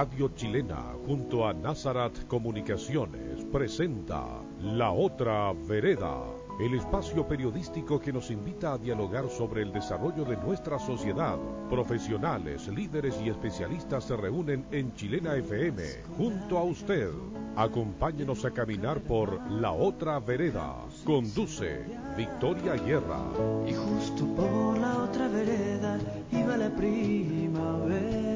Radio Chilena junto a Nazarat Comunicaciones presenta La Otra Vereda, el espacio periodístico que nos invita a dialogar sobre el desarrollo de nuestra sociedad. Profesionales, líderes y especialistas se reúnen en Chilena FM junto a usted. Acompáñenos a caminar por La Otra Vereda. Conduce Victoria Guerra. Y justo por la otra vereda iba la primavera.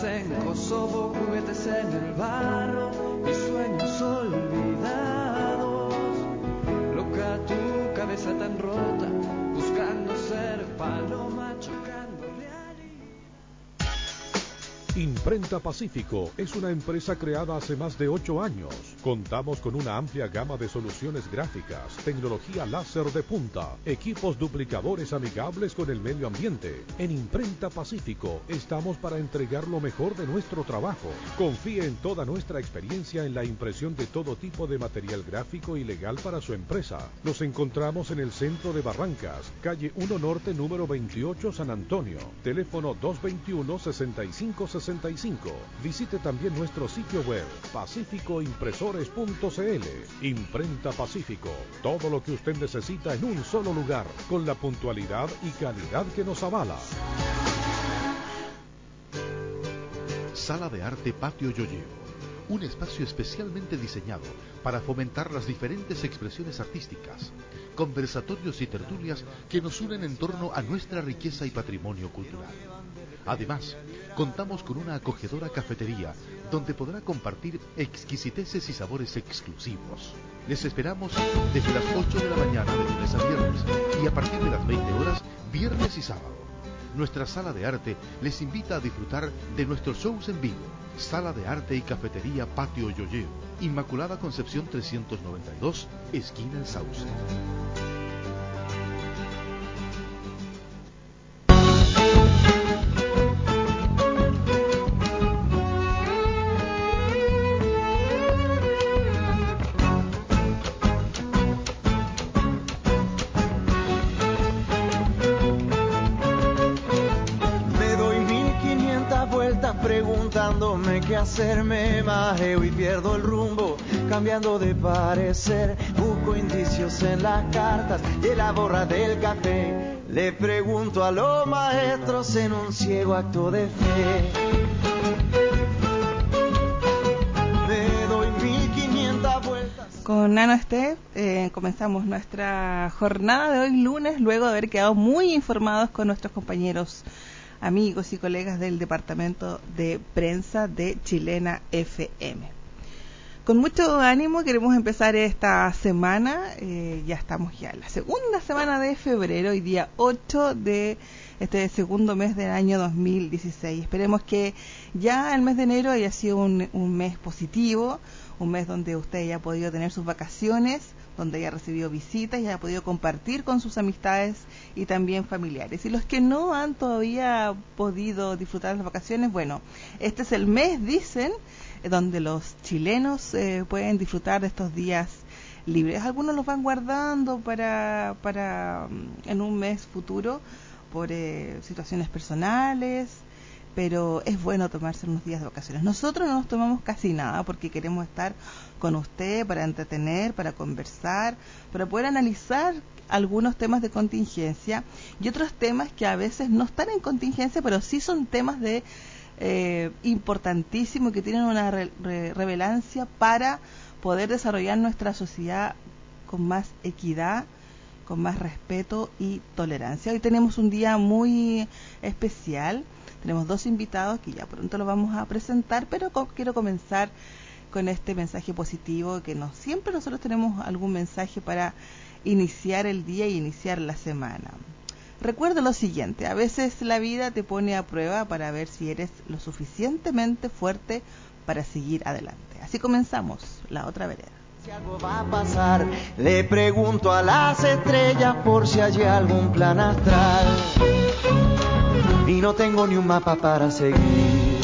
En Kosovo, juguetes en el barro Imprenta Pacífico es una empresa creada hace más de ocho años. Contamos con una amplia gama de soluciones gráficas, tecnología láser de punta, equipos duplicadores amigables con el medio ambiente. En Imprenta Pacífico estamos para entregar lo mejor de nuestro trabajo. Confíe en toda nuestra experiencia en la impresión de todo tipo de material gráfico y legal para su empresa. Nos encontramos en el centro de Barrancas, calle 1 Norte número 28 San Antonio. Teléfono 221 6565. Visite también nuestro sitio web pacíficoimpresores.cl. Imprenta Pacífico. Todo lo que usted necesita en un solo lugar, con la puntualidad y calidad que nos avala. Sala de Arte Patio Yoyeo. Un espacio especialmente diseñado para fomentar las diferentes expresiones artísticas, conversatorios y tertulias que nos unen en torno a nuestra riqueza y patrimonio cultural. Además, contamos con una acogedora cafetería donde podrá compartir exquisiteces y sabores exclusivos. Les esperamos desde las 8 de la mañana de lunes a viernes y a partir de las 20 horas viernes y sábado. Nuestra sala de arte les invita a disfrutar de nuestros shows en vivo. Sala de arte y cafetería Patio Yoyeo. Inmaculada Concepción 392, esquina El Sauce. De parecer, busco indicios en las cartas y en la borra del café. Le pregunto a los maestros en un ciego acto de fe. Me doy 1500 vueltas. Con Nano Steph eh, comenzamos nuestra jornada de hoy lunes, luego de haber quedado muy informados con nuestros compañeros, amigos y colegas del Departamento de Prensa de Chilena FM. Con mucho ánimo queremos empezar esta semana, eh, ya estamos ya en la segunda semana de febrero, hoy día 8 de este segundo mes del año 2016. Esperemos que ya el mes de enero haya sido un, un mes positivo, un mes donde usted haya podido tener sus vacaciones, donde haya recibido visitas y haya podido compartir con sus amistades y también familiares. Y los que no han todavía podido disfrutar las vacaciones, bueno, este es el mes, dicen, donde los chilenos eh, pueden disfrutar de estos días libres. Algunos los van guardando para, para mm, en un mes futuro por eh, situaciones personales, pero es bueno tomarse unos días de vacaciones. Nosotros no nos tomamos casi nada porque queremos estar con usted para entretener, para conversar, para poder analizar algunos temas de contingencia y otros temas que a veces no están en contingencia, pero sí son temas de eh, importantísimos que tienen una revelancia para poder desarrollar nuestra sociedad con más equidad, con más respeto y tolerancia. Hoy tenemos un día muy especial. Tenemos dos invitados que ya pronto lo vamos a presentar, pero quiero comenzar con este mensaje positivo que no siempre nosotros tenemos algún mensaje para iniciar el día y iniciar la semana. Recuerda lo siguiente, a veces la vida te pone a prueba para ver si eres lo suficientemente fuerte para seguir adelante. Así comenzamos la otra vereda. Si algo va a pasar, le pregunto a las estrellas por si hay algún plan astral. Y no tengo ni un mapa para seguir,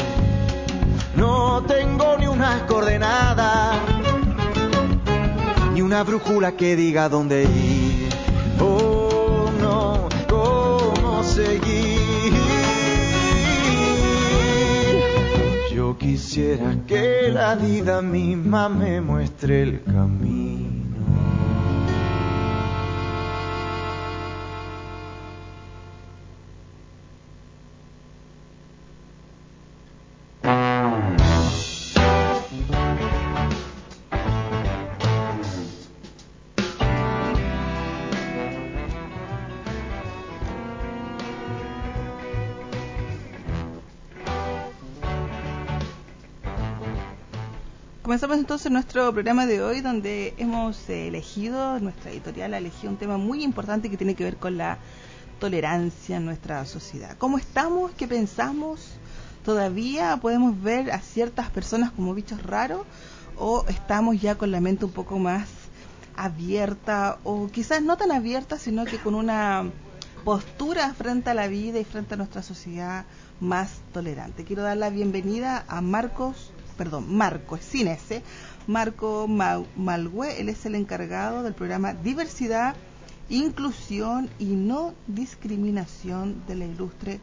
no tengo ni unas coordenadas, ni una brújula que diga dónde ir. Quisiera que la vida misma me muestre el camino. Comenzamos entonces nuestro programa de hoy donde hemos elegido, nuestra editorial ha elegido un tema muy importante que tiene que ver con la tolerancia en nuestra sociedad. ¿Cómo estamos? ¿Qué pensamos? ¿Todavía podemos ver a ciertas personas como bichos raros? ¿O estamos ya con la mente un poco más abierta? O quizás no tan abierta, sino que con una postura frente a la vida y frente a nuestra sociedad más tolerante. Quiero dar la bienvenida a Marcos perdón, Marco, es sin ese, Marco Malgüe, él es el encargado del programa Diversidad, Inclusión y No Discriminación de la ilustre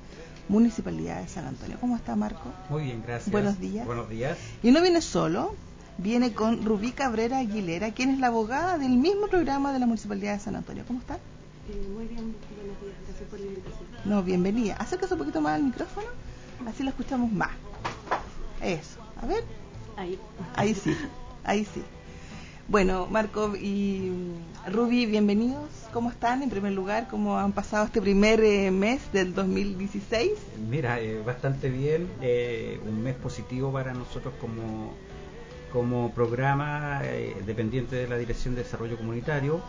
Municipalidad de San Antonio. ¿Cómo está Marco? Muy bien, gracias. Buenos días. Buenos días. Y no viene solo, viene con Rubí Cabrera Aguilera, quien es la abogada del mismo programa de la Municipalidad de San Antonio. ¿Cómo está? Eh, muy bien, buenos días, gracias por la invitación. No, bienvenida. Acércase un poquito más al micrófono, así lo escuchamos más. Eso. A ver. Ahí. Ahí sí, ahí sí. Bueno, Marco y Ruby, bienvenidos. ¿Cómo están? En primer lugar, ¿cómo han pasado este primer eh, mes del 2016? Mira, eh, bastante bien. Eh, un mes positivo para nosotros como, como programa dependiente de la Dirección de Desarrollo Comunitario,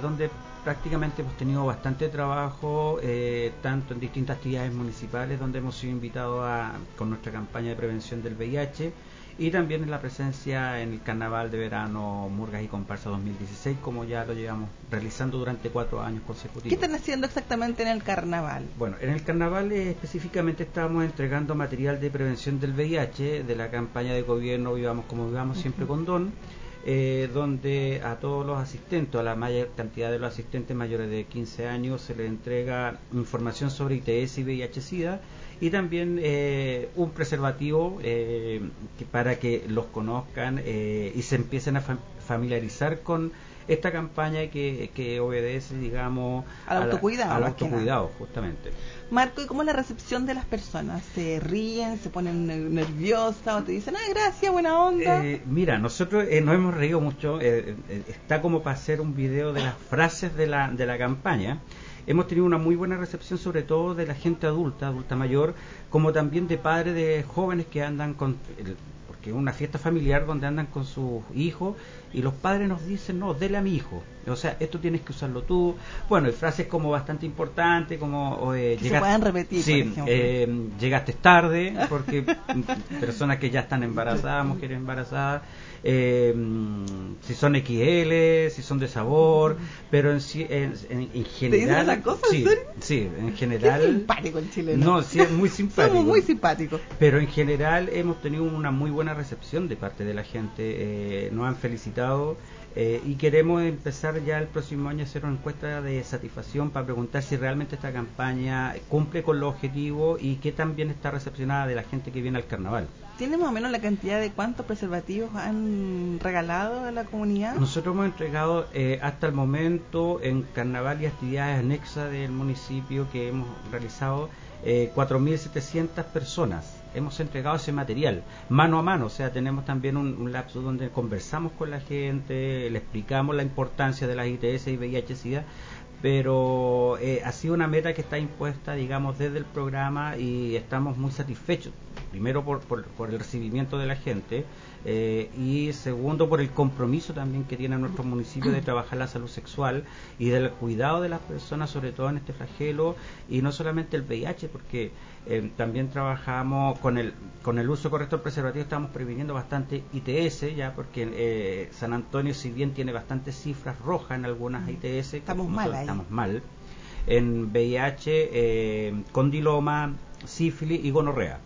donde prácticamente hemos tenido bastante trabajo, eh, tanto en distintas actividades municipales, donde hemos sido invitados a, con nuestra campaña de prevención del VIH, y también en la presencia en el Carnaval de Verano Murgas y Comparsa 2016, como ya lo llevamos realizando durante cuatro años consecutivos. ¿Qué están haciendo exactamente en el Carnaval? Bueno, en el Carnaval eh, específicamente estamos entregando material de prevención del VIH de la campaña de gobierno Vivamos como Vivamos, siempre con Don eh, donde a todos los asistentes, a la mayor cantidad de los asistentes mayores de 15 años, se les entrega información sobre ITS y VIH-Sida y también eh, un preservativo eh, para que los conozcan y se empiecen a familiarizar con esta campaña que, que obedece, digamos, al autocuidado. al autocuidado, justamente. Marco, ¿y cómo es la recepción de las personas? ¿Se ríen, se ponen nerviosas o te dicen, ah, gracias, buena onda? Eh, mira, nosotros eh, nos hemos reído mucho, eh, está como para hacer un video de las frases de la, de la campaña. Hemos tenido una muy buena recepción, sobre todo de la gente adulta, adulta mayor, como también de padres de jóvenes que andan con porque es una fiesta familiar donde andan con sus hijos y los padres nos dicen, no, dele a mi hijo. O sea, esto tienes que usarlo tú. Bueno, y frases como bastante importantes, como... Eh, se pueden repetir, sí, eh, llegaste tarde, porque personas que ya están embarazadas, mujeres embarazadas, eh, si son XL, si son de sabor, pero en, en, en- en general... esa cosa, en sí, sí, en Qué general... simpático el chileno. No, sí, es muy simpático. Somos muy simpáticos. Pero en general hemos tenido una muy buena recepción de parte de la gente, eh, nos han felicitado eh, y queremos empezar ya el próximo año a hacer una encuesta de satisfacción para preguntar si realmente esta campaña cumple con los objetivos y qué tan bien está recepcionada de la gente que viene al carnaval. ¿Tiene más o menos la cantidad de cuántos preservativos han regalado a la comunidad? Nosotros hemos entregado eh, hasta el momento en carnaval y actividades anexas del municipio que hemos realizado eh, 4.700 personas. Hemos entregado ese material mano a mano, o sea, tenemos también un, lapso donde conversamos con la gente, le explicamos la importancia de las ITS y VIH-Sida, pero eh, ha sido una meta que está impuesta, digamos, desde el programa y estamos muy satisfechos. Primero por, por el recibimiento de la gente eh, y segundo por el compromiso también que tiene nuestro municipio de trabajar la salud sexual y del cuidado de las personas, sobre todo en este flagelo y no solamente el VIH, porque eh, también trabajamos con el con el uso correcto del preservativo, estamos previniendo bastante ITS ya, porque eh, San Antonio, si bien tiene bastantes cifras rojas en algunas ITS, Estamos mal ahí. estamos mal en VIH, eh, condiloma, sífilis y gonorrea.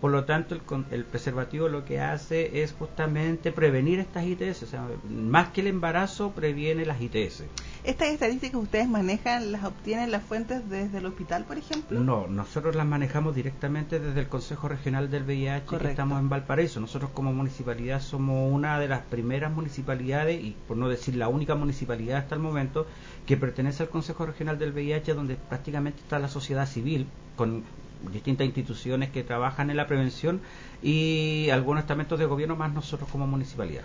Por lo tanto, el, el preservativo lo que hace es justamente prevenir estas ITS, o sea, más que el embarazo, previene las ITS. ¿Estas estadísticas que ustedes manejan las obtienen las fuentes desde el hospital, por ejemplo? No, nosotros las manejamos directamente desde el Consejo Regional del VIH Correcto. que estamos en Valparaíso. Nosotros como municipalidad somos una de las primeras municipalidades y por no decir la única municipalidad hasta el momento que pertenece al Consejo Regional del VIH donde prácticamente está la sociedad civil con distintas instituciones que trabajan en la prevención y algunos estamentos de gobierno más nosotros como municipalidad.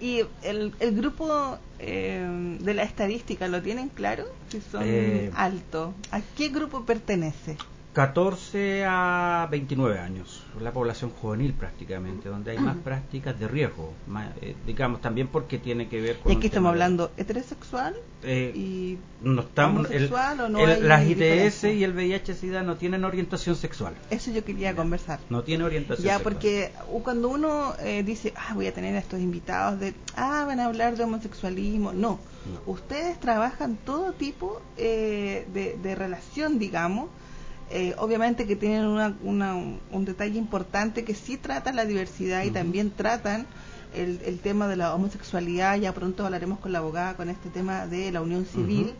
¿Y el, el grupo eh, de la estadística lo tienen claro? Si son Eh, altos. ¿A qué grupo pertenece? 14 a 29 años, la población juvenil prácticamente, donde hay más prácticas de riesgo, más, eh, digamos también porque tiene que ver con... Y aquí estamos hablando heterosexual eh, y no estamos, el- o no el- hay las ITS y el VIH-Sida no tienen orientación sexual, eso yo quería conversar. no tiene orientación Ya, sexual. porque u- cuando uno eh, dice, ah, voy a tener a estos invitados de, ah, van a hablar de homosexualismo, no. No. Ustedes trabajan todo tipo eh, de, de relación, digamos. Eh, obviamente que tienen una, una- un detalle importante que sí tratan la diversidad y también tratan el, el tema de la homosexualidad. Ya pronto hablaremos con la abogada con este tema de la unión civil,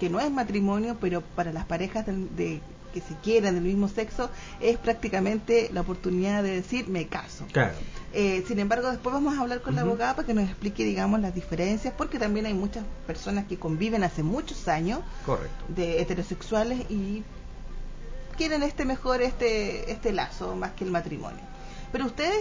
que no es matrimonio, pero para las parejas del- de, que se quieran del mismo sexo es prácticamente la oportunidad de decir me caso. Claro. Eh, sin embargo, después vamos a hablar con la abogada para que nos explique, digamos, las diferencias, porque también hay muchas personas que conviven hace muchos años Correcto. de heterosexuales y quieren este mejor este este lazo más que el matrimonio. Pero ustedes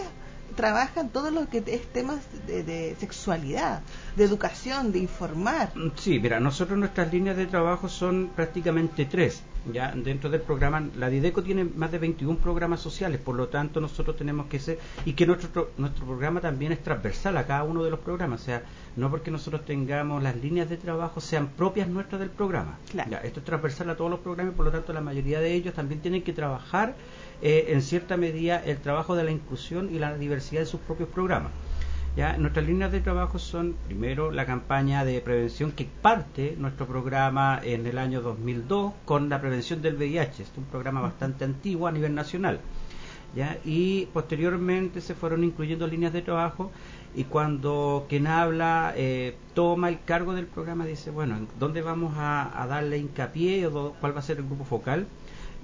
trabajan todo lo que es temas de, de sexualidad, de educación, de informar. Mm, Sí, mira, nosotros nuestras líneas de trabajo son prácticamente tres. Ya dentro del programa, la Dideco tiene más de 21 programas sociales, por lo tanto nosotros tenemos que ser y que nuestro nuestro programa también es transversal a cada uno de los programas, o sea, no porque nosotros tengamos las líneas de trabajo sean propias nuestras del programa. Claro. Ya, esto es transversal a todos los programas, y por lo tanto la mayoría de ellos también tienen que trabajar eh, en cierta medida el trabajo de la inclusión y la diversidad de sus propios programas. Ya, nuestras líneas de trabajo son, primero, la campaña de prevención que parte nuestro programa en el año 2002 con la prevención del VIH. Es un programa bastante antiguo a nivel nacional. ¿ya? Y posteriormente se fueron incluyendo líneas de trabajo y cuando quien habla eh, toma el cargo del programa dice, bueno, ¿en ¿dónde vamos a, a darle hincapié o do- cuál va a ser el grupo focal?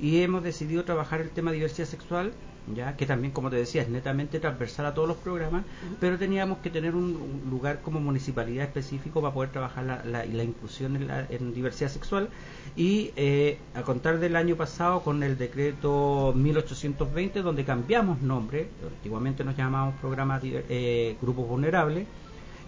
Y hemos decidido trabajar el tema diversidad sexual, ya que también, como te decía, es netamente transversal a todos los programas, pero teníamos que tener un, un lugar como municipalidad específico para poder trabajar la, la- la inclusión en, la- en diversidad sexual. Y eh, a contar del año pasado con el decreto 1820, donde cambiamos nombre, antiguamente nos llamábamos programa diver- eh, grupos vulnerables,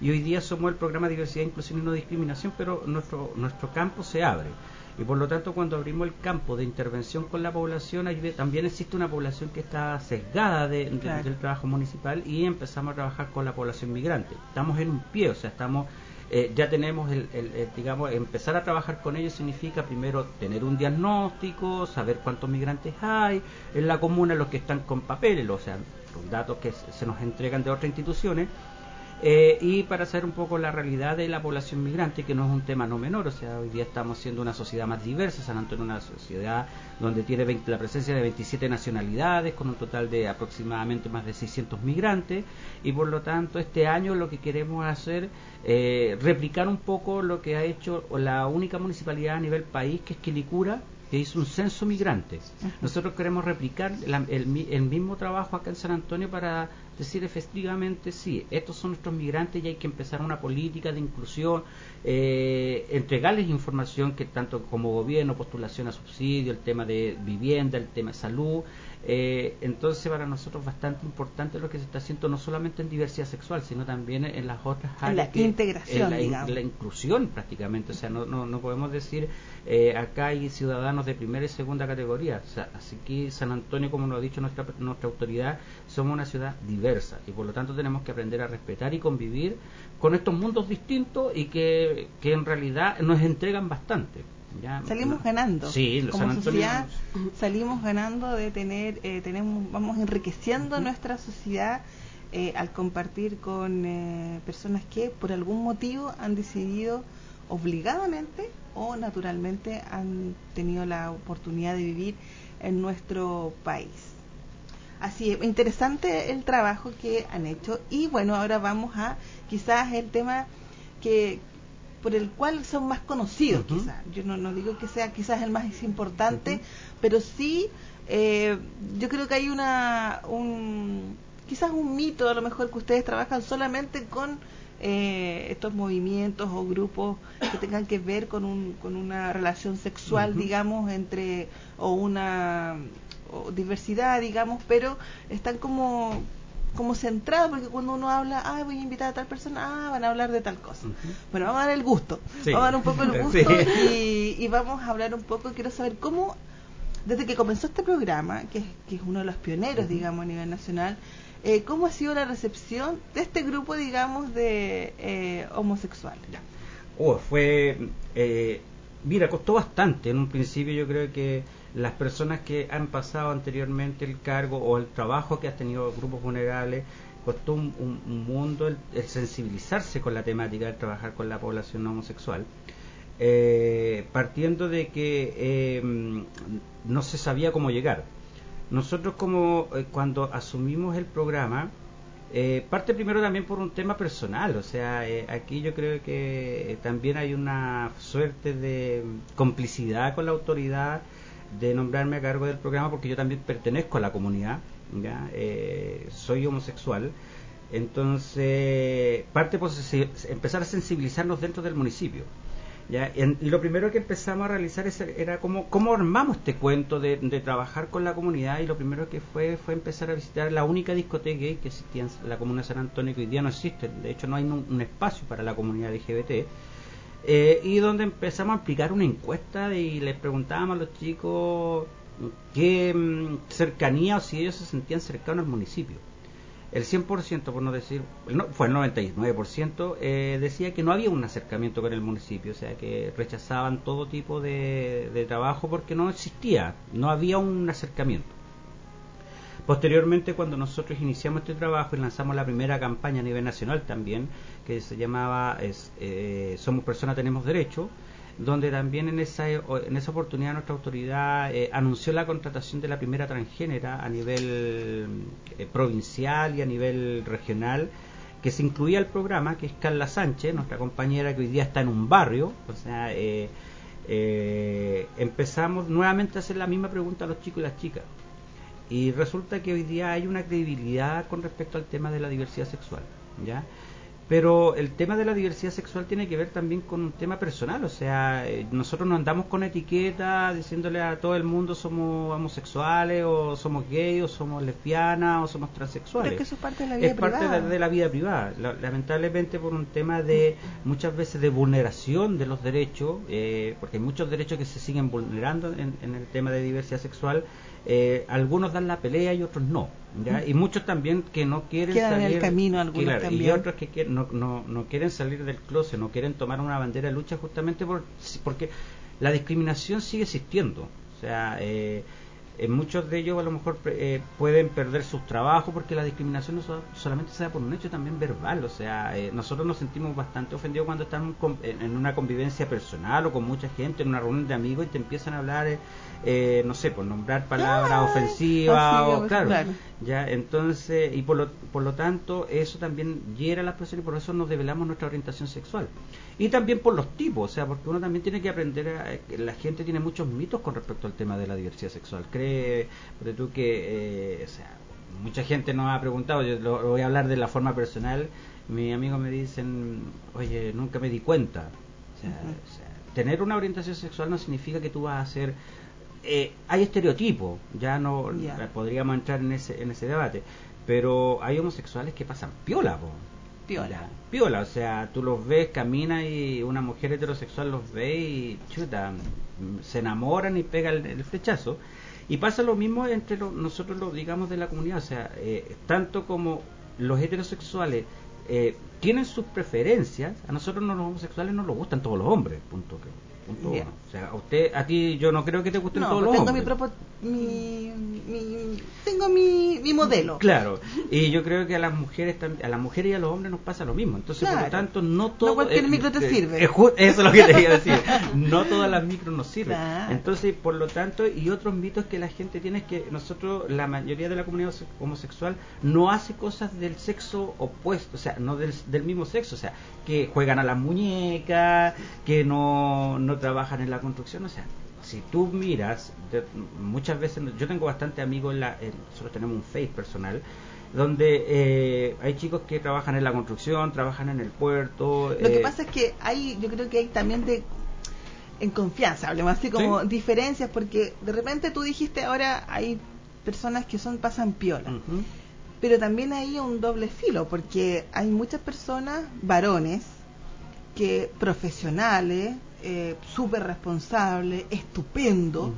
y hoy día somos el programa Diversidad, Inclusión y No Discriminación, pero nuestro, nuestro campo se abre. Y por lo tanto, cuando abrimos el campo de intervención con la población, ahí también existe una población que está sesgada de- de- Claro. del trabajo municipal y empezamos a trabajar con la población migrante. Estamos en un pie, o sea, estamos eh, ya tenemos el, el- el, digamos, empezar a trabajar con ellos significa primero tener un diagnóstico, saber cuántos migrantes hay en la comuna, los que están con papeles, o sea, los datos que se nos entregan de otras instituciones, eh, y para saber un poco la realidad de la población migrante, que no es un tema no menor, o sea, hoy día estamos siendo una sociedad más diversa, San Antonio es una sociedad donde tiene 20 la presencia de 27 nacionalidades, con un total de aproximadamente más de 600 migrantes, y por lo tanto este año lo que queremos hacer eh, replicar un poco lo que ha hecho la única municipalidad a nivel país, que es Quilicura, que hizo un censo migrante. Nosotros queremos replicar el, mismo trabajo acá en San Antonio para decir efectivamente, sí, estos son nuestros migrantes y hay que empezar una política de inclusión, eh, entregarles información que tanto como gobierno, postulación a subsidio, el tema de vivienda, el tema de salud, eh, entonces, para nosotros es bastante importante lo que se está haciendo, no solamente en diversidad sexual, sino también en las otras áreas. En la integración, en la, la, inclusión prácticamente. O sea, no, no, no podemos decir eh, acá hay ciudadanos de primera y segunda categoría. así que San Antonio, como nos ha dicho nuestra, nuestra autoridad, somos una ciudad diversa y por lo tanto tenemos que aprender a respetar y convivir con estos mundos distintos y que, que en realidad nos entregan bastante salimos ganando. Sí, como sociedad salimos ganando de tener eh, tenemos vamos enriqueciendo nuestra sociedad eh, al compartir con eh, personas que por algún motivo han decidido obligadamente o naturalmente han tenido la oportunidad de vivir en nuestro país. Así es interesante el trabajo que han hecho y bueno ahora vamos a quizás el tema que, por el cual son más conocidos, quizás. Yo no, no, digo que sea quizás el más importante, pero sí, eh, yo creo que hay una, un, quizás un mito, a lo mejor que ustedes trabajan solamente con eh, estos movimientos o grupos que tengan que ver con, un, con una relación sexual, digamos, entre, o una o diversidad, digamos, pero están como como centrado, porque cuando uno habla, ah, voy a invitar a tal persona, ah, van a hablar de tal cosa. Bueno, vamos a dar el gusto, vamos a dar un poco el gusto y, vamos a hablar un poco, quiero saber cómo, desde que comenzó este programa, que, que es uno de los pioneros, digamos, a nivel nacional, eh, ¿cómo ha sido la recepción de este grupo, digamos, de eh, homosexuales? Oh, fue, eh, mira, costó bastante. En un principio, yo creo que las personas que han pasado anteriormente el cargo o el trabajo que han tenido grupos vulnerables, costó un, mundo el, sensibilizarse con la temática de trabajar con la población homosexual. Eh, partiendo de que em, no se sabía cómo llegar. Nosotros como eh, cuando asumimos el programa, eh, parte primero también por un tema personal, o sea, aquí yo creo que también hay una suerte de complicidad con la autoridad de nombrarme a cargo del programa porque yo también pertenezco a la comunidad, ¿ya? Eh, soy homosexual. Entonces, parte por empezar a sensibilizarnos dentro del municipio. ¿ya? y lo primero que empezamos a realizar era cómo, cómo armamos este cuento de, trabajar con la comunidad y lo primero que fue fue empezar a visitar la única discoteca gay que existía en la comuna de San Antonio que hoy día no existe. De hecho, no hay un espacio para la comunidad LGBT eh, y donde empezamos a aplicar una encuesta y les preguntábamos a los chicos qué mm, cercanía o si ellos se sentían cercanos al municipio. El 100%, por no decir, fue el 99%, eh, decía que no había un acercamiento con el municipio, o sea, que rechazaban todo tipo de trabajo porque no existía, no había un acercamiento. Posteriormente, cuando nosotros iniciamos este trabajo y lanzamos la primera campaña a nivel nacional también, que se llamaba eh, Somos Personas, Tenemos Derecho, donde también en esa, en esa oportunidad nuestra autoridad eh, anunció la contratación de la primera transgénera a nivel eh, provincial y a nivel regional, que se incluía el programa, que es Carla Sánchez, nuestra compañera que hoy día está en un barrio, o sea, empezamos nuevamente a hacer la misma pregunta a los chicos y las chicas. Y resulta que hoy día hay una credibilidad con respecto al tema de la diversidad sexual, ¿ya? Pero el tema de la diversidad sexual tiene que ver también con un tema personal, o sea, eh, nosotros no andamos con etiqueta diciéndole a todo el mundo somos homosexuales o somos gays o somos lesbianas o somos transexuales. Pero es que eso es parte de la vida es parte de, la vida privada. lamentablemente por un tema de muchas veces de vulneración de los derechos, eh, porque hay muchos derechos que se siguen vulnerando en, en el tema de diversidad sexual, eh, algunos dan la pelea y otros no. ¿ya? Y muchos también que no quieren salir. En el camino, algunos Y otros que no, no, no, quieren salir del closet, no quieren tomar una bandera de lucha justamente por, porque la discriminación sigue existiendo. O sea, eh, eh, muchos de ellos a lo mejor eh, pueden perder sus trabajos porque la discriminación no so- solamente se da por un hecho también verbal. O sea, eh, nosotros nos sentimos bastante ofendidos cuando estamos en, en una convivencia personal o con mucha gente, en una reunión de amigos y te empiezan a hablar, eh, eh, no sé, por nombrar palabras Ay, ofensivas o pues, claro, claro. ya entonces y por lo, por lo tanto eso también hiera a las personas y por eso nos develamos nuestra orientación sexual y también por los tipos o sea porque uno también tiene que aprender a, la gente tiene muchos mitos con respecto al tema de la diversidad sexual cree porque tú que eh, o sea mucha gente nos ha preguntado yo lo, lo voy a hablar de la forma personal mis amigos me dicen oye nunca me di cuenta o sea, Ujú. o sea, tener una orientación sexual no significa que tú vas a ser eh, hay estereotipos, ya no Ya. eh, podríamos entrar en ese en ese debate, pero hay homosexuales que pasan piola, po. Piola. O sea, tú los ves, camina y una mujer heterosexual los ve y chuta, se enamoran y pegan el, el flechazo. Y pasa lo mismo entre nosotros, lo digamos, de la comunidad, o sea, eh, tanto como los heterosexuales eh, tienen sus preferencias, a nosotros no, los homosexuales no nos gustan todos los hombres, punto. que- punto uno. O sea, a usted, a ti yo no creo que te gusten No, todos pues los tengo mi, hombres. propo- mi, mi- tengo mi, mi modelo. Claro, y yo creo que a las mujeres a las mujeres y a los hombres nos pasa lo mismo. Entonces, por Claro. lo tanto, no todo cualquier eh, micro te eh, sirve. eh, eso es lo que te iba a decir. No todas las micros nos sirven. Claro. Entonces, por lo tanto, y otros mitos que la gente tiene es que nosotros, la mayoría de la comunidad homose- homosexual, no hace cosas del sexo opuesto, o sea, no del, del mismo sexo, o sea, que juegan a las muñecas, que no, no trabajan en la construcción, o sea, si tú miras, muchas veces, yo tengo bastante amigos, en la, en- nosotros tenemos un Face personal, donde eh, hay chicos que trabajan en la construcción, trabajan en el puerto. Lo que eh, pasa es que hay, yo creo que hay también de en confianza, hablemos así como Sí. diferencias, porque de repente tú dijiste ahora hay personas que son pasan piola, pero también hay un doble filo, porque hay muchas personas, varones, que profesionales, eh, súper responsables, estupendo,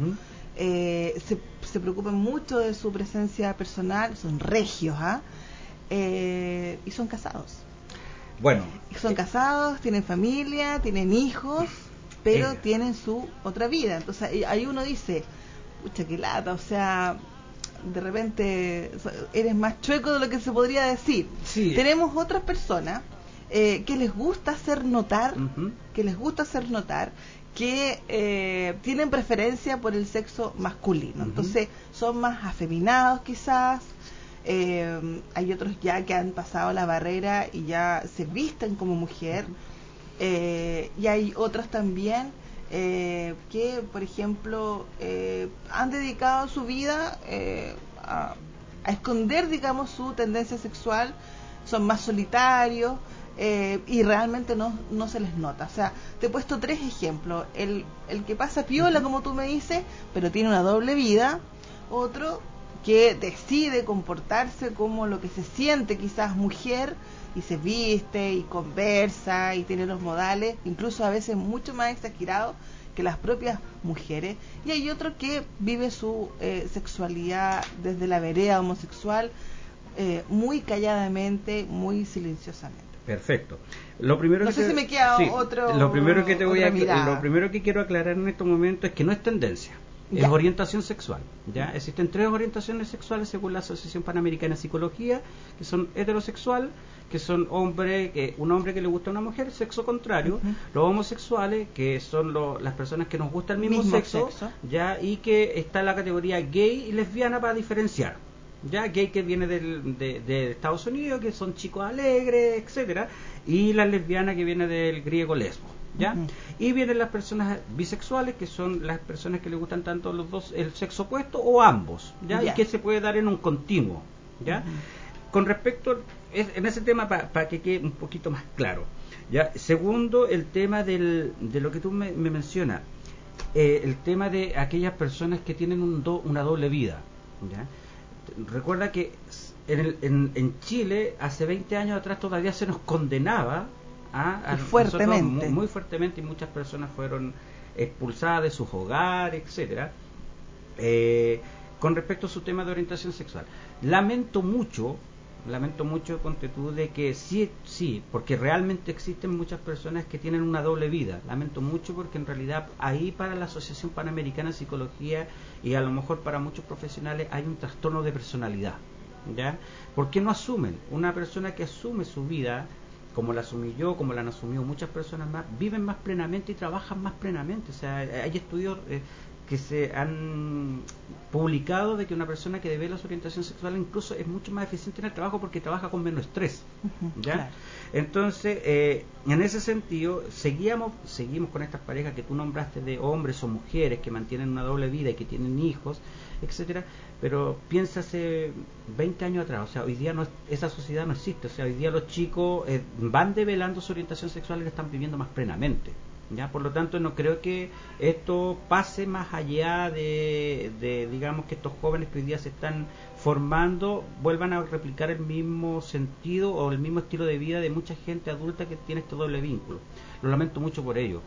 eh, se, se preocupan mucho de su presencia personal, son regios, ¿ah? Eh, y son casados. Bueno, Son casados, tienen familia, tienen hijos, pero Eh. tienen su otra vida. Entonces ahí- uno dice, pucha, qué lata, o sea, de repente eres más chueco de lo que se podría decir. Sí. Tenemos otras personas eh, que les gusta hacer notar, que les gusta hacer notar que eh, tienen preferencia por el sexo masculino. Entonces son más afeminados quizás. Eh, hay otros ya que han pasado la barrera y ya se visten como mujer. Eh, y hay otros también eh, que, por ejemplo, eh, han dedicado su vida eh, a, a esconder, digamos, su tendencia sexual. Son más solitarios eh, y realmente no, no se les nota. O sea, te he puesto tres ejemplos. El, el que pasa piola, como tú me dices, pero tiene una doble vida. Otro que decide comportarse como lo que se siente quizás mujer y se viste y conversa y tiene los modales, incluso a veces mucho más exagerados que las propias mujeres. Y hay otro que vive su eh, sexualidad desde la vereda homosexual eh, muy calladamente, muy silenciosamente. Perfecto. Lo primero No que sé te- si me queda otro- Lo primero que te voy a lo primero que quiero aclarar en estos momentos es que no es tendencia. Es orientación sexual. ¿ya? Existen tres orientaciones sexuales según la Asociación Panamericana de Psicología, que son heterosexual, que son hombre, que un hombre que le gusta a una mujer, sexo contrario, los homosexuales, que son lo- las personas que nos gusta el mismo, Mismo sexo, sexo. ya y que está la categoría gay y lesbiana para diferenciar. Ya gay que viene del, de, de Estados Unidos, que son chicos alegres, etcétera, y la lesbiana que viene del griego lesbo. ¿Ya? Y vienen las personas bisexuales, que son las personas que le gustan tanto los dos, el sexo opuesto o ambos, ¿ya? Y que se puede dar en un continuo, ¿ya? Con respecto, es- en ese tema, para que quede un poquito más claro, ¿ya? Segundo, el tema del, de lo que tú me, me mencionas, eh, el tema de aquellas personas que tienen un do- una doble vida, ¿ya? Recuerda que en, el- en, en Chile, hace 20 años atrás, todavía se nos condenaba a, a Y nosotros fuertemente. muy, muy fuertemente y muchas personas fueron expulsadas de sus hogares, etcétera, eh, con respecto a su tema de orientación sexual. Lamento mucho lamento mucho, ponte de que sí, sí, porque realmente existen muchas personas que tienen una doble vida. Lamento mucho porque en realidad ahí para la Asociación Panamericana de Psicología y a lo mejor para muchos profesionales hay un trastorno de personalidad. ¿Ya? ¿Por qué no asumen? Una persona que asume su vida como la asumí yo, como la han asumido muchas personas más, viven más plenamente y trabajan más plenamente. O sea, hay estudios eh, que se han publicado de que una persona que devela su orientación sexual incluso es mucho más eficiente en el trabajo porque trabaja con menos estrés. ¿ya? Entonces, eh, en ese sentido, seguíamos, seguimos con estas parejas que tú nombraste de hombres o mujeres que mantienen una doble vida y que tienen hijos, etcétera, pero piénsase 20 años atrás, o sea, hoy día no, esa sociedad no existe, o sea, hoy día los chicos eh, van develando su orientación sexual y la están viviendo más plenamente. ¿Ya? Por lo tanto, no creo que esto pase más allá de, de, digamos, que estos jóvenes que hoy día se están formando vuelvan a replicar el mismo sentido o el mismo estilo de vida de mucha gente adulta que tiene este doble vínculo. Lo lamento mucho por ello.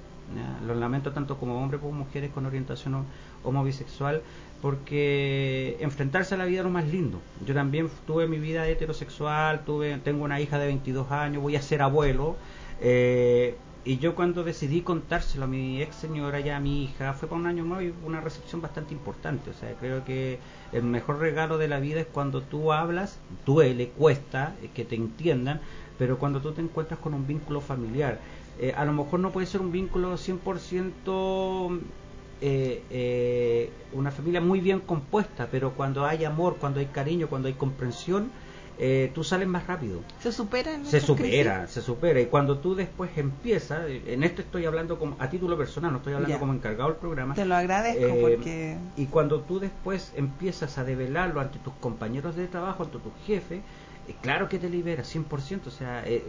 Lo lamento tanto como hombres como mujeres con orientación homo bisexual, porque enfrentarse a la vida es lo más lindo. Yo también tuve mi vida heterosexual, tuve, tengo una hija de 22 años, voy a ser abuelo. Eh, y yo cuando decidí contárselo a mi ex señora y a mi hija, fue para un año nuevo y una recepción bastante importante. O sea, creo que el mejor regalo de la vida es cuando tú hablas, duele, cuesta eh, que te entiendan, pero cuando tú te encuentras con un vínculo familiar. Eh, a lo mejor no puede ser un vínculo 100% eh, eh, una familia muy bien compuesta, pero cuando hay amor, cuando hay cariño, cuando hay comprensión, eh, tú sales más rápido. ¿Se supera? se supera, se supera. Y cuando tú después empiezas, en esto estoy hablando como, a título personal, no estoy hablando como encargado del programa. Te lo agradezco eh, porque... Y cuando tú después empiezas a develarlo ante tus compañeros de trabajo, ante tu jefe, eh, claro que te libera, 100%, o sea, eh,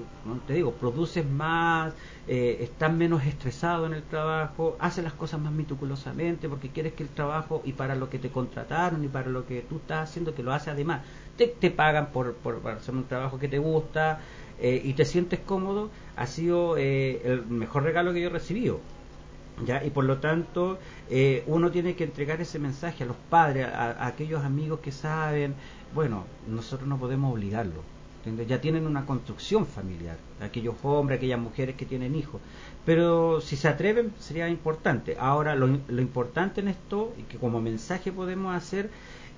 te digo, produces más, eh, estás menos estresado en el trabajo, haces las cosas más meticulosamente porque quieres que el trabajo y para lo que te contrataron y para lo que tú estás haciendo, que lo hace además, te, te pagan por, por, hacer un trabajo que te gusta eh, y te sientes cómodo, ha sido el mejor regalo que yo he recibido. ¿Ya? Y por lo tanto, eh, uno tiene que entregar ese mensaje a los padres, a aquellos amigos que saben, bueno, nosotros no podemos obligarlo. Ya tienen una construcción familiar, aquellos hombres, aquellas mujeres que tienen hijos. Pero si se atreven, sería importante. Ahora, lo, lo importante en esto, y que como mensaje podemos hacer,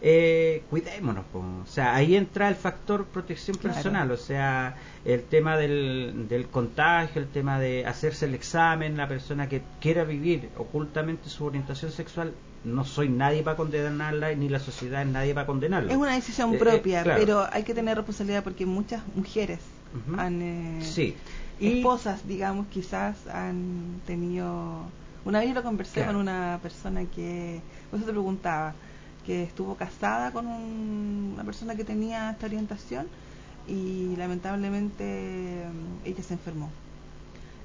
eh, cuidémonos. O sea, ahí entra el factor protección personal, o sea, el tema del, del contagio, el tema de hacerse el examen, la persona que quiera vivir ocultamente su orientación sexual, no soy nadie para condenarla ni la sociedad es nadie para condenarla. Es una decisión Eh, eh, propia, claro. pero hay que tener responsabilidad porque muchas mujeres han... eh, Sí. Y- esposas, digamos, quizás han tenido... Una vez yo lo conversé Claro. con una persona que, por eso te preguntaba, que estuvo casada con un- una persona que tenía esta orientación y lamentablemente mm, ella se enfermó.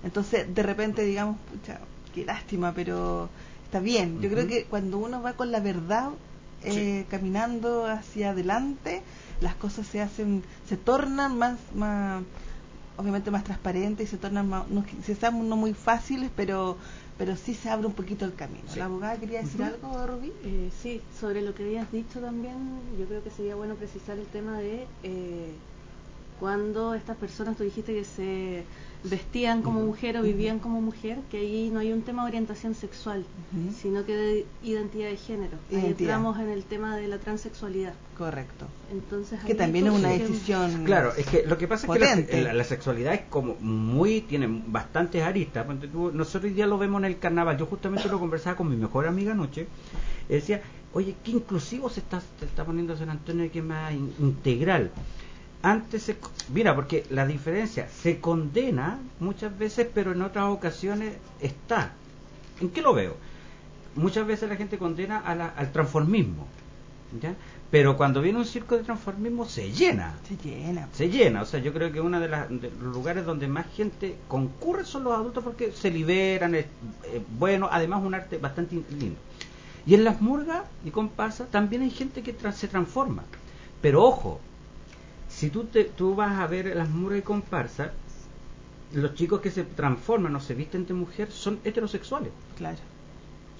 Entonces, de repente, digamos, pucha, qué lástima, pero está bien. Yo creo que cuando uno va con la verdad eh, caminando hacia adelante, las cosas se hacen, se tornan más, más obviamente más transparentes y se tornan más, no, se hacen no muy fáciles, pero pero sí se abre un poquito el camino. Sí. La abogada quería decir Ujú. algo, Rubí. Eh, sí, sobre lo que habías dicho también, yo creo que sería bueno precisar el tema de eh, cuando estas personas, tú dijiste que se vestían como mujer o vivían como mujer, que ahí no hay un tema de orientación sexual, sino que de identidad de género. Ahí Identidad. entramos en el tema de la transexualidad. Correcto. Entonces, Que ahí también es una que- decisión. Claro, es que lo que pasa es que la, la sexualidad es como muy, tiene bastantes aristas. Nosotros hoy día lo vemos en el carnaval. Yo justamente lo conversaba con mi mejor amiga anoche. y Decía, oye, qué inclusivo se está, se está poniendo San Antonio, que es más in- integral. Antes se, mira, porque la diferencia se condena muchas veces, pero en otras ocasiones está. ¿En qué lo veo? Muchas veces la gente condena a la- al transformismo, ¿ya? Pero cuando viene un circo de transformismo se llena Se llena. se llena. O sea, yo creo que uno de, los lugares donde más gente concurre son los adultos porque se liberan, es eh, bueno, además un arte bastante in- lindo. Y en las murgas y comparsas también hay gente que tra- se transforma. Pero ojo, si tú, te, tú vas a ver las murgas y comparsas, los chicos que se transforman o se visten de mujer son heterosexuales. Claro.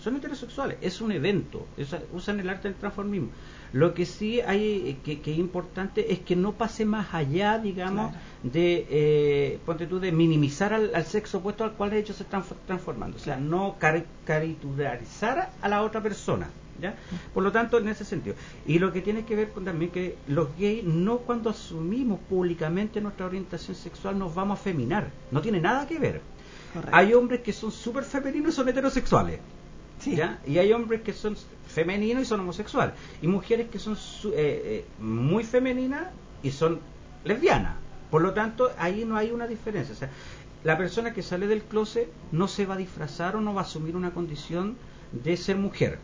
son heterosexuales, es un evento, usan el arte del transformismo. Lo que sí hay que, que, es importante es que no pase más allá, digamos, de, eh, ponte tú, de minimizar al, sexo opuesto al cual ellos se están transformando. O sea, no caricaturizar a la otra persona. ¿Ya? Por lo tanto, en ese sentido. Y lo que tiene que ver con también que los gays, no cuando asumimos públicamente nuestra orientación sexual, nos vamos a feminar. No tiene nada que ver. Hay hombres que son súper femeninos y son heterosexuales. ¿ya? Y hay hombres que son femeninos y son homosexuales. Y mujeres que son eh, eh, muy femeninas y son lesbianas. Por lo tanto, ahí no hay una diferencia. O sea, la persona que sale del closet no se va a disfrazar o no va a asumir una condición de ser mujer.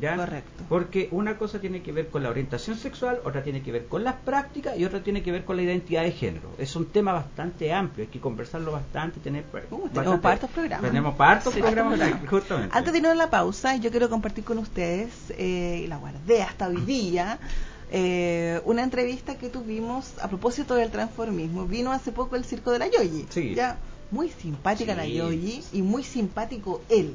¿Ya? Correcto. Porque una cosa tiene que ver con la orientación sexual, otra tiene que ver con las prácticas y otra tiene que ver con la identidad de género. Es un tema bastante amplio, hay que conversarlo bastante. Tener, uh, tenemos partos programas. Tenemos partos programas, justamente. Antes de irnos a la pausa, yo quiero compartir con ustedes, eh, y la guardé hasta hoy día, eh, una entrevista que tuvimos a propósito del transformismo. Vino hace poco el circo de la Yoyi. Sí. Ya, muy simpática la Yoyi y muy simpático él.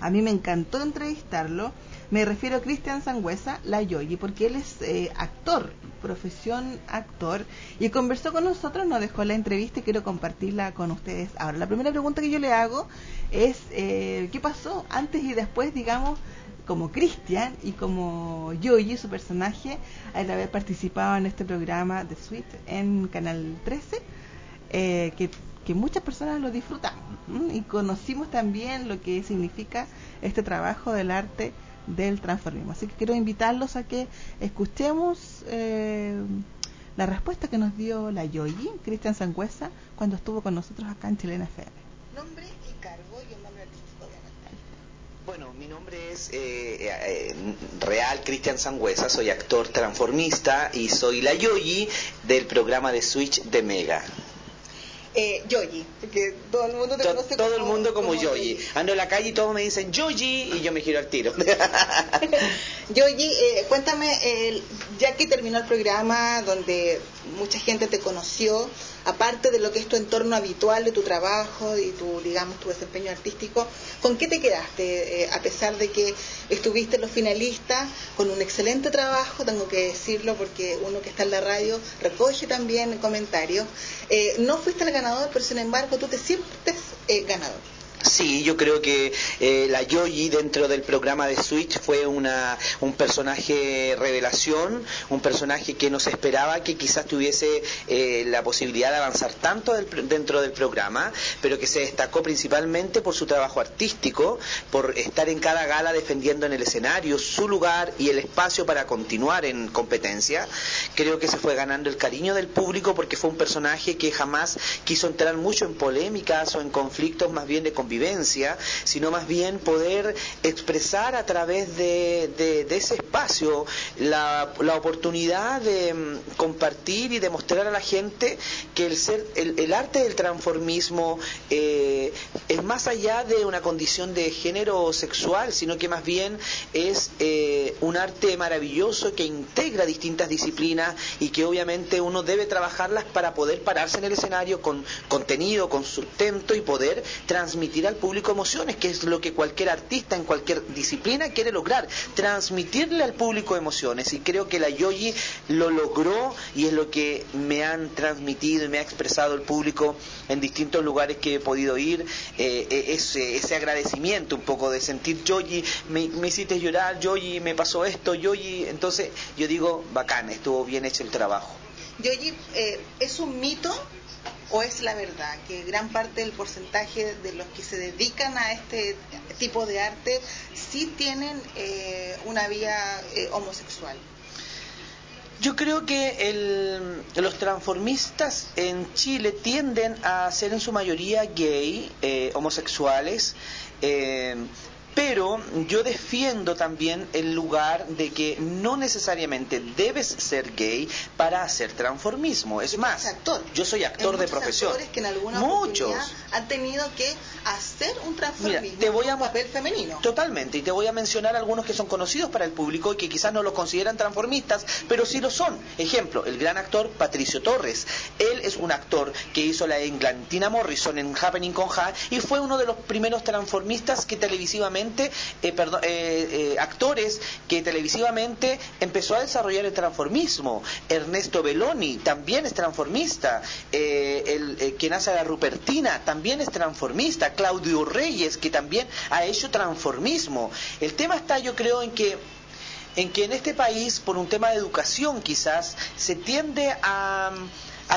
A mí me encantó entrevistarlo. Me refiero a Cristian Sangüesa, la Yoyi, porque él es eh, actor, profesión actor, y conversó con nosotros, nos dejó la entrevista y quiero compartirla con ustedes. Ahora, la primera pregunta que yo le hago es, eh, ¿qué pasó antes y después, digamos, como Cristian y como Yoyi, su personaje, al haber participado en este programa de Suite en Canal 13, eh, que, que, muchas personas lo disfrutamos y conocimos también lo que significa este trabajo del arte del transformismo. Así que quiero invitarlos a que escuchemos eh, la respuesta que nos dio la Yoyi, Cristian Sangüesa, cuando estuvo con nosotros acá en Chilena FM. Nombre y cargo y el nombre artístico Bueno, mi nombre es eh, eh, Real Cristian Sangüesa, soy actor transformista y soy la Yoyi del programa de Switch de Mega eh, Yoyi, porque todo el mundo te conoce todo como, el mundo como, Yoyi. Ando en la calle y todos me dicen Yoyi y yo me giro al tiro. Yoyi, eh, cuéntame, ya que terminó el programa donde mucha gente te conoció, aparte de lo que es tu entorno habitual de tu trabajo y tu, digamos, tu desempeño artístico, ¿con qué te quedaste? Eh, a pesar de que estuviste en los finalistas con un excelente trabajo, tengo que decirlo porque uno que está en la radio recoge también comentarios. Eh, no fuiste el ganador, pero sin embargo tú te sientes eh, ganador. Sí, yo creo que eh, la Yoyi dentro del programa de Switch fue una, un personaje revelación, un personaje que no se esperaba que quizás tuviese eh, la posibilidad de avanzar tanto dentro del programa, pero que se destacó principalmente por su trabajo artístico, por estar en cada gala defendiendo en el escenario su lugar y el espacio para continuar en competencia. Creo que se fue ganando el cariño del público porque fue un personaje que jamás quiso entrar mucho en polémicas o en conflictos más bien de convivencia sino más bien poder expresar a través de, ese espacio la, oportunidad de mm, compartir y demostrar a la gente que el, ser, el, arte del transformismo eh, es más allá de una condición de género sexual, sino que más bien es eh, un arte maravilloso que integra distintas disciplinas y que obviamente uno debe trabajarlas para poder pararse en el escenario con contenido, con sustento y poder transmitir al público emociones, que es lo que cualquier artista en cualquier disciplina quiere lograr, transmitirle al público emociones. Y creo que la Yoyi lo logró y es lo que me han transmitido y me ha expresado el público en distintos lugares que he podido ir, eh, eh, ese, ese, agradecimiento un poco de sentir, Yoyi, me, me hiciste llorar, Yoyi, me pasó esto, Yoyi, entonces yo digo, bacán, estuvo bien hecho el trabajo. Yoyi, eh, ¿es un mito o es la verdad que gran parte del porcentaje de los que se dedican a este tipo de arte sí tienen eh, una vía eh, homosexual? Yo creo que los transformistas en Chile tienden a ser en su mayoría gay, eh, homosexuales, pero yo defiendo también el lugar de que no necesariamente debes ser gay para hacer transformismo. Es más, actor. yo soy actor de profesión. que en alguna Muchos han tenido que hacer un transformismo te voy a, un papel femenino. Totalmente, y te voy a mencionar algunos que son conocidos para el público y que quizás no lo consideran transformistas, pero sí lo son. Ejemplo, el gran actor Patricio Torres. Él es un actor que hizo la Englantina Morrison en Happening con Ja y fue uno de los primeros transformistas que televisivamente eh, perdón, eh, actores que televisivamente empezó a desarrollar el transformismo. Ernesto Belloni también es transformista. el, quien hace la Rupertina también es transformista. Claudio Reyes, que también ha hecho transformismo. El tema está, yo creo, en que en que en este país, por un tema de educación quizás, se tiende a,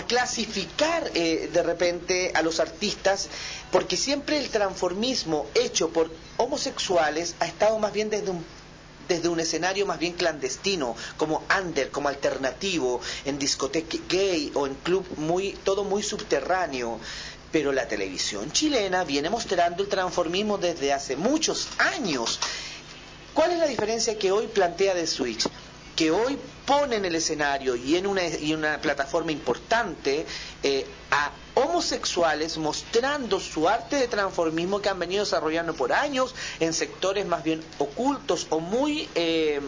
clasificar eh, de repente a los artistas, porque siempre el transformismo hecho por homosexuales ha estado más bien desde un desde un escenario más bien clandestino, como under, como alternativo, en discoteca gay o en club muy, todo muy subterráneo. Pero la televisión chilena viene mostrando el transformismo desde hace muchos años ¿Cuál es la diferencia que hoy plantea The Switch? Que hoy pone en el escenario y en una, y una plataforma importante eh, a homosexuales mostrando su arte de transformismo que han venido desarrollando por años en sectores más bien ocultos o muy eh,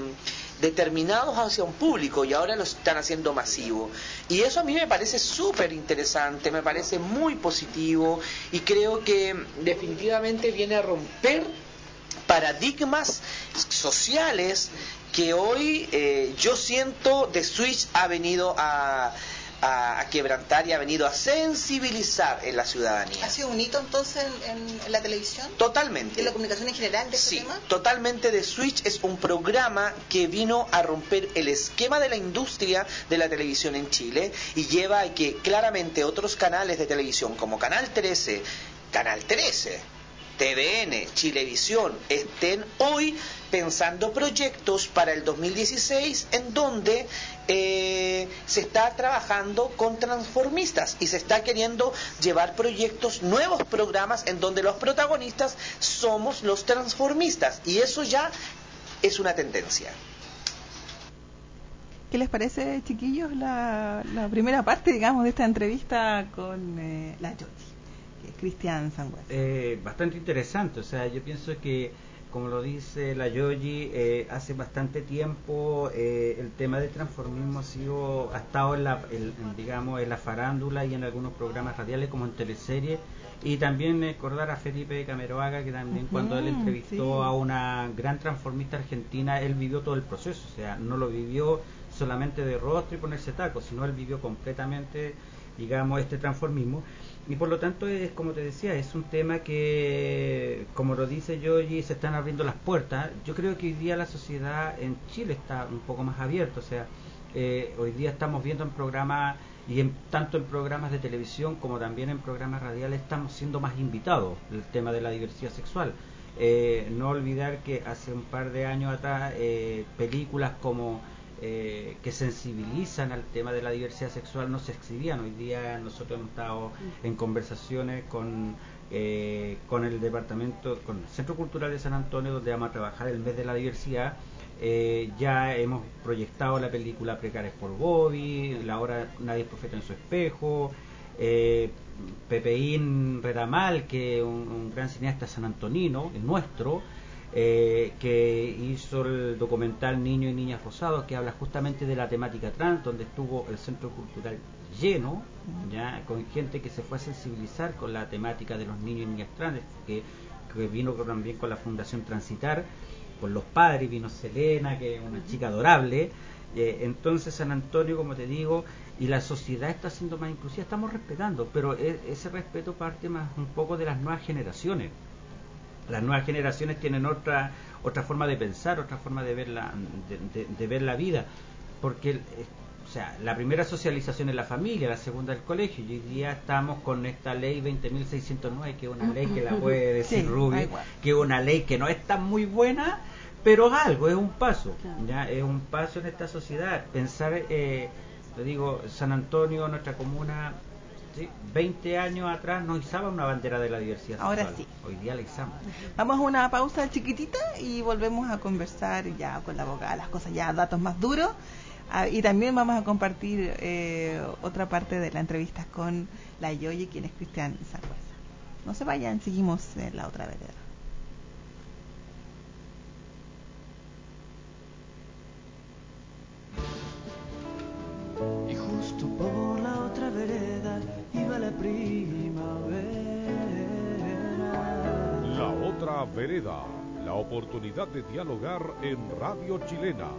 determinados hacia un público y ahora lo están haciendo masivo. Y eso a mí me parece súper interesante, me parece muy positivo y creo que definitivamente viene a romper paradigmas sociales que hoy eh, yo siento de Switch ha venido a, quebrantar y ha venido a sensibilizar en la ciudadanía. ¿Ha sido un hito entonces en, la televisión? Totalmente. ¿En la comunicación en general de este sí, Totalmente. The Switch es un programa que vino a romper el esquema de la industria de la televisión en Chile y lleva a que claramente otros canales de televisión como Canal 13, Canal 13, TVN, Chilevisión estén hoy pensando proyectos para el 2016 en donde eh, se está trabajando con transformistas y se está queriendo llevar proyectos, nuevos programas en donde los protagonistas somos los transformistas y eso ya es una tendencia. ¿Qué les parece, chiquillos, la, primera parte, digamos, de esta entrevista con eh, la Georgie? Cristian Sangüesa? Eh, bastante interesante, o sea, yo pienso que, como lo dice la Yogi, eh, hace bastante tiempo eh, el tema del transformismo ha sido, ha estado en la, digamos, en la farándula y en algunos programas radiales como en teleseries. Y también recordar a Felipe Cameroaga, que también cuando él entrevistó a una gran transformista argentina, él vivió todo el proceso, o sea, no lo vivió solamente de rostro y ponerse tacos, sino él vivió completamente, digamos, este transformismo. Y por lo tanto, es como te decía, es un tema que, como lo dice Yogi, se están abriendo las puertas. Yo creo que hoy día la sociedad en Chile está un poco más abierta, o sea, eh, hoy día estamos viendo en programas, y en, tanto en programas de televisión como también en programas radiales, estamos siendo más invitados el tema de la diversidad sexual. Eh, no olvidar que hace un par de años atrás, eh, películas como eh, que sensibilizan al tema de la diversidad sexual no se exhibían. Hoy día nosotros hemos estado en conversaciones con, eh, con el departamento, con el Centro Cultural de San Antonio, donde vamos a trabajar el mes de la diversidad. Eh, ya hemos proyectado la película Precarias por Bobby, la hora Nadie es profeta en su espejo, eh, Pepeín Retamal, que es un, un gran cineasta sanantonino, nuestro, eh, que hizo el documental Niños y Niñas Rosados, que habla justamente de la temática trans, donde estuvo el centro cultural lleno, ya con gente que se fue a sensibilizar con la temática de los niños y niñas trans, que, vino también con la Fundación Transitar, con los padres, vino Selena, que es una chica adorable. Eh, entonces San Antonio, como te digo, y la sociedad está siendo más inclusiva, estamos respetando, pero e, ese respeto parte más un poco de las nuevas generaciones las nuevas generaciones tienen otra otra forma de pensar, otra forma de ver la, de, ver la vida, porque eh, o sea, la primera socialización es la familia, la segunda el colegio, y hoy día estamos con esta ley 20.609, que es una ley que la puede decir Rubio, que es una ley que no es tan muy buena, pero es algo, es un paso, ya es un paso en esta sociedad. Pensar, eh, te digo, San Antonio, nuestra comuna, 20 años atrás no izaba una bandera de la diversidad Ahora sí. Hoy día la izamos. Vamos a una pausa chiquitita y volvemos a conversar ya con la abogada, las cosas ya, datos más duros. Ah, y también vamos a compartir eh, otra parte de la entrevista con la Yoyi, quien es Cristian Sangüesa. No se vayan, seguimos en la otra vereda. Vereda la oportunidad de dialogar en Radio Chilena.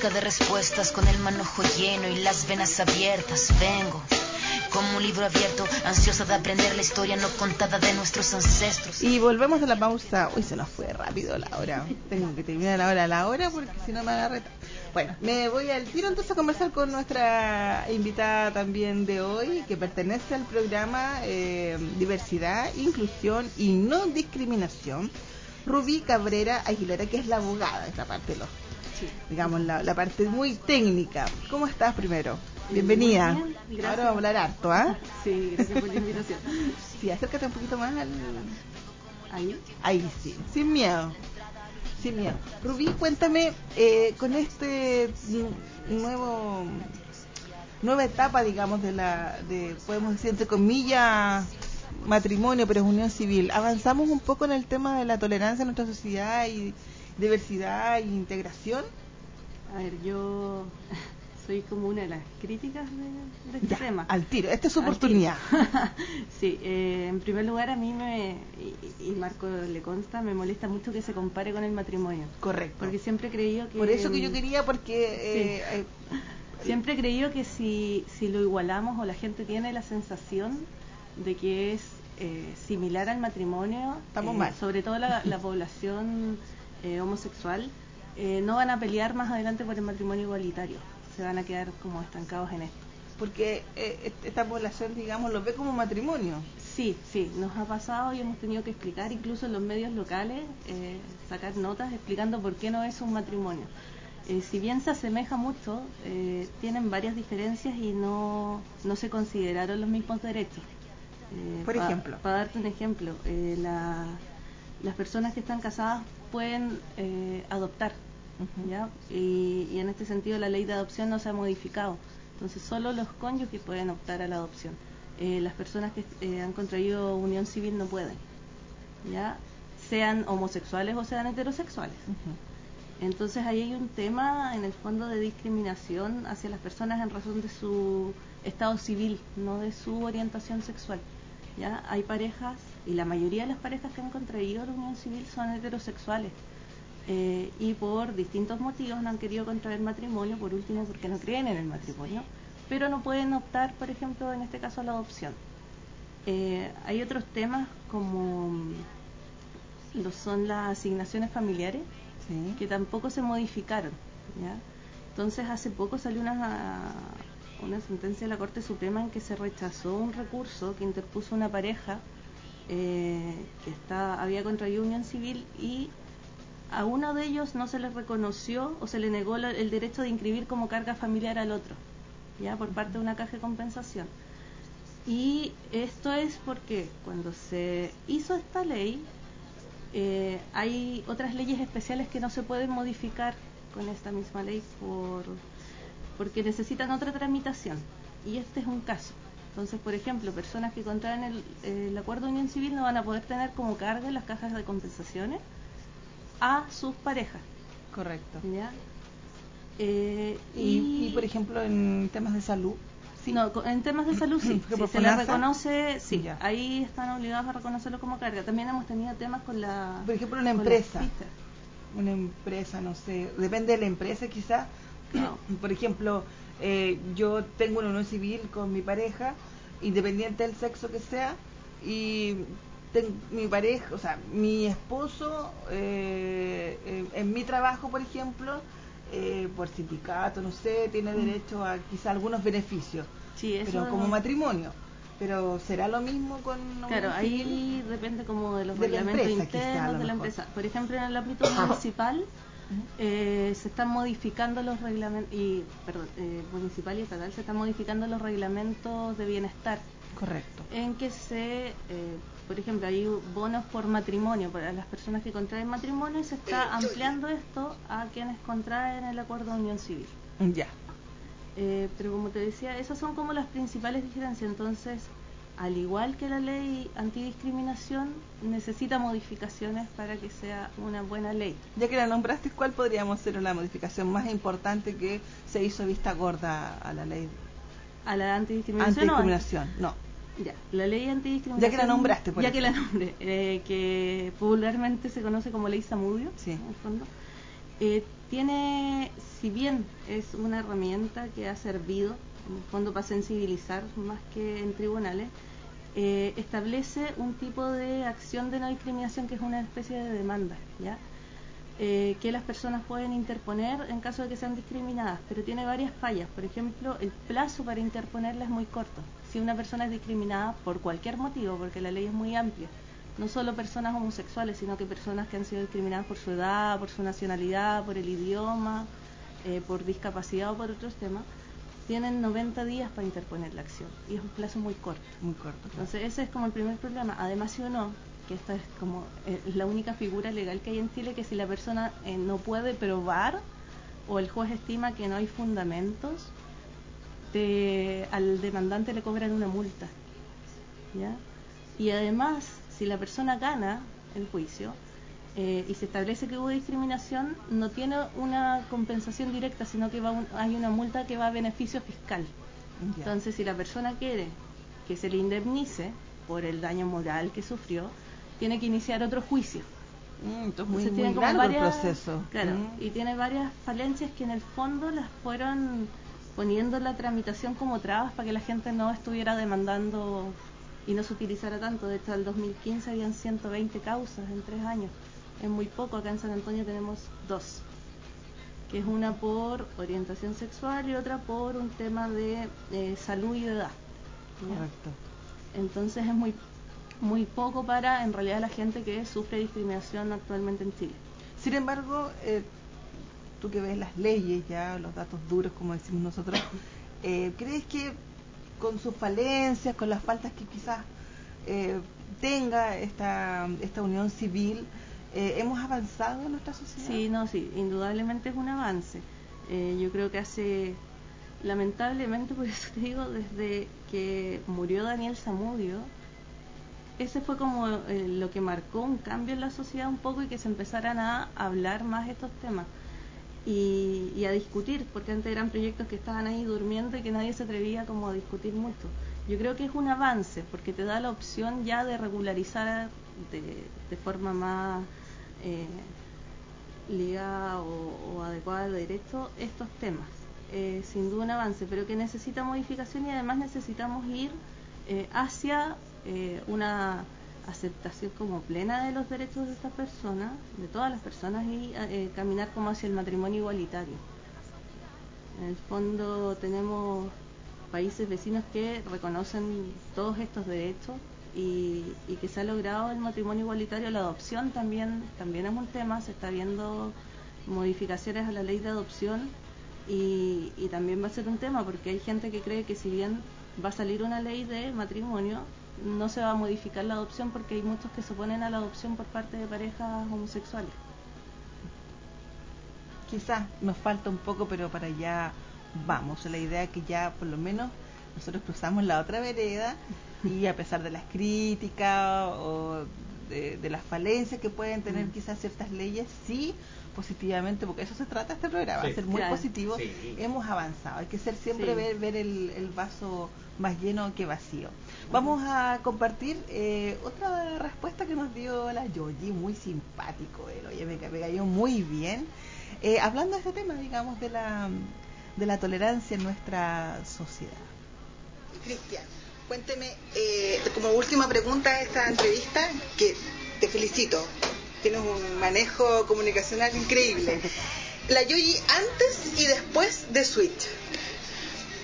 Busca de respuestas con el manojo lleno y las venas abiertas. Vengo como un libro abierto, ansiosa de aprender la historia no contada de nuestros ancestros. Y volvemos a la pausa. Uy, se nos fue rápido la hora. Tengo que terminar la hora a la hora porque si no me agarré. Bueno, me voy al tiro entonces a conversar con nuestra invitada también de hoy, que pertenece al programa eh, Diversidad, Inclusión y No Discriminación, Rubí Cabrera Aguilera, que es la abogada de esta parte, los, digamos, la, la parte muy técnica. ¿Cómo estás primero? Bienvenida. Bien. Ahora vamos a hablar harto, ¿ah? Sí, gracias por la invitación. Sí, acércate un poquito más al... Ahí. Ahí sí, sin miedo. Sin miedo. Rubí, cuéntame, eh, con este nu- nuevo nueva etapa, digamos, de la, de, podemos decir, entre comillas, matrimonio, pero es unión civil, avanzamos un poco en el tema de la tolerancia en nuestra sociedad y diversidad e integración. A ver, yo soy como una de las críticas de, de este Ya, tema. al tiro, esta es su oportunidad. sí, eh, en primer lugar a mí me, y, y Marco le consta, me molesta mucho que se compare con el matrimonio. Correcto. Porque siempre he creído que... Por eso que yo quería, porque eh, eh, Siempre he creído que si, si lo igualamos o la gente tiene la sensación de que es eh, similar al matrimonio, Estamos eh, mal. sobre todo la, la población eh, homosexual, eh, no van a pelear más adelante por el matrimonio igualitario. Se van a quedar como estancados en esto. porque eh, esta población, digamos, lo ve como matrimonio. Sí, sí, nos ha pasado y hemos tenido que explicar, incluso en los medios locales, eh, sacar notas explicando por qué no es un matrimonio. Eh, si bien se asemeja mucho, eh, tienen varias diferencias y no, no se consideraron los mismos derechos. Eh, Por ejemplo. Para darte un ejemplo, eh, la- las personas que están casadas pueden eh, adoptar. ¿ya? Y, y en este sentido la ley de adopción no se ha modificado. Entonces solo los cónyuges pueden optar a la adopción. Eh, las personas que eh, han contraído unión civil no pueden, ¿ya? Sean homosexuales o sean heterosexuales. Entonces ahí hay un tema en el fondo de discriminación hacia las personas en razón de su estado civil, no de su orientación sexual. ¿Ya? Hay parejas, y la mayoría de las parejas que han contraído la unión civil son heterosexuales. eh, y por distintos motivos no han querido contraer matrimonio, por último porque no creen en el matrimonio, pero no pueden optar, por ejemplo, en este caso a la adopción. Eh, hay otros temas como lo son las asignaciones familiares, Sí. que tampoco se modificaron. ¿ya? Entonces, hace poco salió una, una sentencia de la Corte Suprema en que se rechazó un recurso que interpuso una pareja eh, que está, había contraído unión civil y a uno de ellos no se le reconoció o se le negó el derecho de inscribir como carga familiar al otro, ya por parte de una caja de compensación. Y esto es porque cuando se hizo esta ley, eh, hay otras leyes especiales que no se pueden modificar con esta misma ley por porque necesitan otra tramitación y este es un caso entonces por ejemplo personas que contraen el, el acuerdo de unión civil no van a poder tener como carga en las cajas de compensaciones a sus parejas Correcto. ¿ya? Eh, Y, y, por ejemplo, en temas de salud, sí. no, en temas de salud sí, si se les reconoce, sí, Ya. ahí están obligados a reconocerlo como carga. También hemos tenido temas con la... Por ejemplo, una empresa. una empresa, no sé, depende de la empresa quizás. Por ejemplo, eh, yo tengo una unión civil con mi pareja, independiente del sexo que sea, y ten- mi pareja, o sea, mi esposo, eh, eh, en mi trabajo, por ejemplo, eh, por sindicato, no sé, tiene derecho a quizá algunos beneficios, Sí, eso pero como matrimonio. Pero será lo mismo con Claro, ahí depende como de los De la empresa, quizá, internos lo de la mejor. empresa. Por ejemplo, en el ámbito municipal eh, se están modificando los reglamentos, y, perdón, eh, municipal y estatal se están modificando los reglamentos de bienestar Correcto. en que se, eh, por ejemplo, hay bonos por matrimonio para las personas que contraen matrimonio y se está ampliando esto a quienes contraen el acuerdo de unión civil. Ya. Eh, pero como te decía, esas son como las principales diferencias. Entonces, al igual que la ley antidiscriminación, necesita modificaciones para que sea una buena ley. Ya que la nombraste, ¿cuál podríamos ser la modificación más importante que se hizo vista gorda a la ley A la antidiscriminación. antidiscriminación? No. Ya, la ley antidiscriminación. Ya que la nombraste, por Ya que la nombré, eh, que popularmente se conoce como ley Samudio, Sí. en el fondo. Eh, tiene, si bien es una herramienta que ha servido, en el fondo para sensibilizar más que en tribunales, eh, establece un tipo de acción de no discriminación que es una especie de demanda. Eh, que las personas pueden interponer en caso de que sean discriminadas, pero tiene varias fallas. Por ejemplo, el plazo para interponerla es muy corto. Si una persona es discriminada por cualquier motivo, porque la ley es muy amplia, no solo personas homosexuales, sino que personas que han sido discriminadas por su edad, por su nacionalidad, por el idioma, eh, por discapacidad o por otros temas, tienen 90 días para interponer la acción y es un plazo muy corto. Muy corto. Entonces ese es como el primer problema. Además, si uno, que esta es como eh, la única figura legal que hay en Chile, que si la persona eh, no puede probar o el juez estima que no hay fundamentos, al demandante le cobran una multa. ¿ya? Y además, si la persona gana el juicio eh, y se establece que hubo discriminación, no tiene una compensación directa, sino que va hay una multa que va a beneficio fiscal. Entonces, si la persona quiere que se le indemnice por el daño moral que sufrió, tiene que iniciar otro juicio. Mm, entonces, muy, muy largo el proceso. Claro, mm. y tiene varias falencias que en el fondo las fueron poniendo la tramitación como trabas para que la gente no estuviera demandando y no se utilizara tanto. De hecho, el 2015 habían 120 causas en tres años. Es muy poco. Acá en San Antonio tenemos dos, que es una por orientación sexual y otra por un tema de eh, salud y de edad. Correcto. Entonces es muy muy poco para en realidad la gente que sufre discriminación actualmente en Chile. Sin embargo, eh, tú que ves las leyes ya, los datos duros como decimos nosotros, eh, ¿crees que con sus falencias, con las faltas que quizás eh, tenga esta, esta unión civil, eh, ¿hemos avanzado en nuestra sociedad? Sí, no, sí, indudablemente es un avance. Eh, yo creo que hace, lamentablemente, por eso te digo, desde que murió Daniel Zamudio, ese fue como lo que marcó un cambio en la sociedad un poco y que se empezaran a hablar más estos temas y, a discutir, porque antes eran proyectos que estaban ahí durmiendo y que nadie se atrevía como a discutir mucho. Yo creo que es un avance, porque te da la opción ya de regularizar de, forma más eh, ligada o, adecuada de derecho estos temas. Eh, sin duda un avance, pero que necesita modificación y además necesitamos ir eh, hacia una aceptación como plena de los derechos de estas personas, de todas las personas, y eh, caminar como hacia el matrimonio igualitario. En el fondo tenemos países vecinos que reconocen todos estos derechos y, que se ha logrado el matrimonio igualitario. La adopción también, también es un tema, se está viendo modificaciones a la ley de adopción y, y también va a ser un tema porque hay gente que cree que si bien va a salir una ley de matrimonio, no se va a modificar la adopción porque hay muchos que se oponen a la adopción por parte de parejas homosexuales. Quizás nos falta un poco, pero para allá vamos. La idea es que ya por lo menos nosotros cruzamos la otra vereda y a pesar de las críticas o de, las falencias que pueden tener mm. quizás ciertas leyes, sí positivamente, porque eso se trata este programa, ser muy positivo, hemos avanzado. Hay que ser siempre ver, ver el, el, vaso más lleno que vacío. Vamos a compartir eh, otra respuesta que nos dio la Yoyi, muy simpático, él, oye, me, cayó muy bien. Eh, hablando de este tema, digamos, de la, de la tolerancia en nuestra sociedad. Cristian, cuénteme, eh, como última pregunta a esta entrevista, que te felicito, tienes un manejo comunicacional increíble. La Yoyi antes y después de Switch.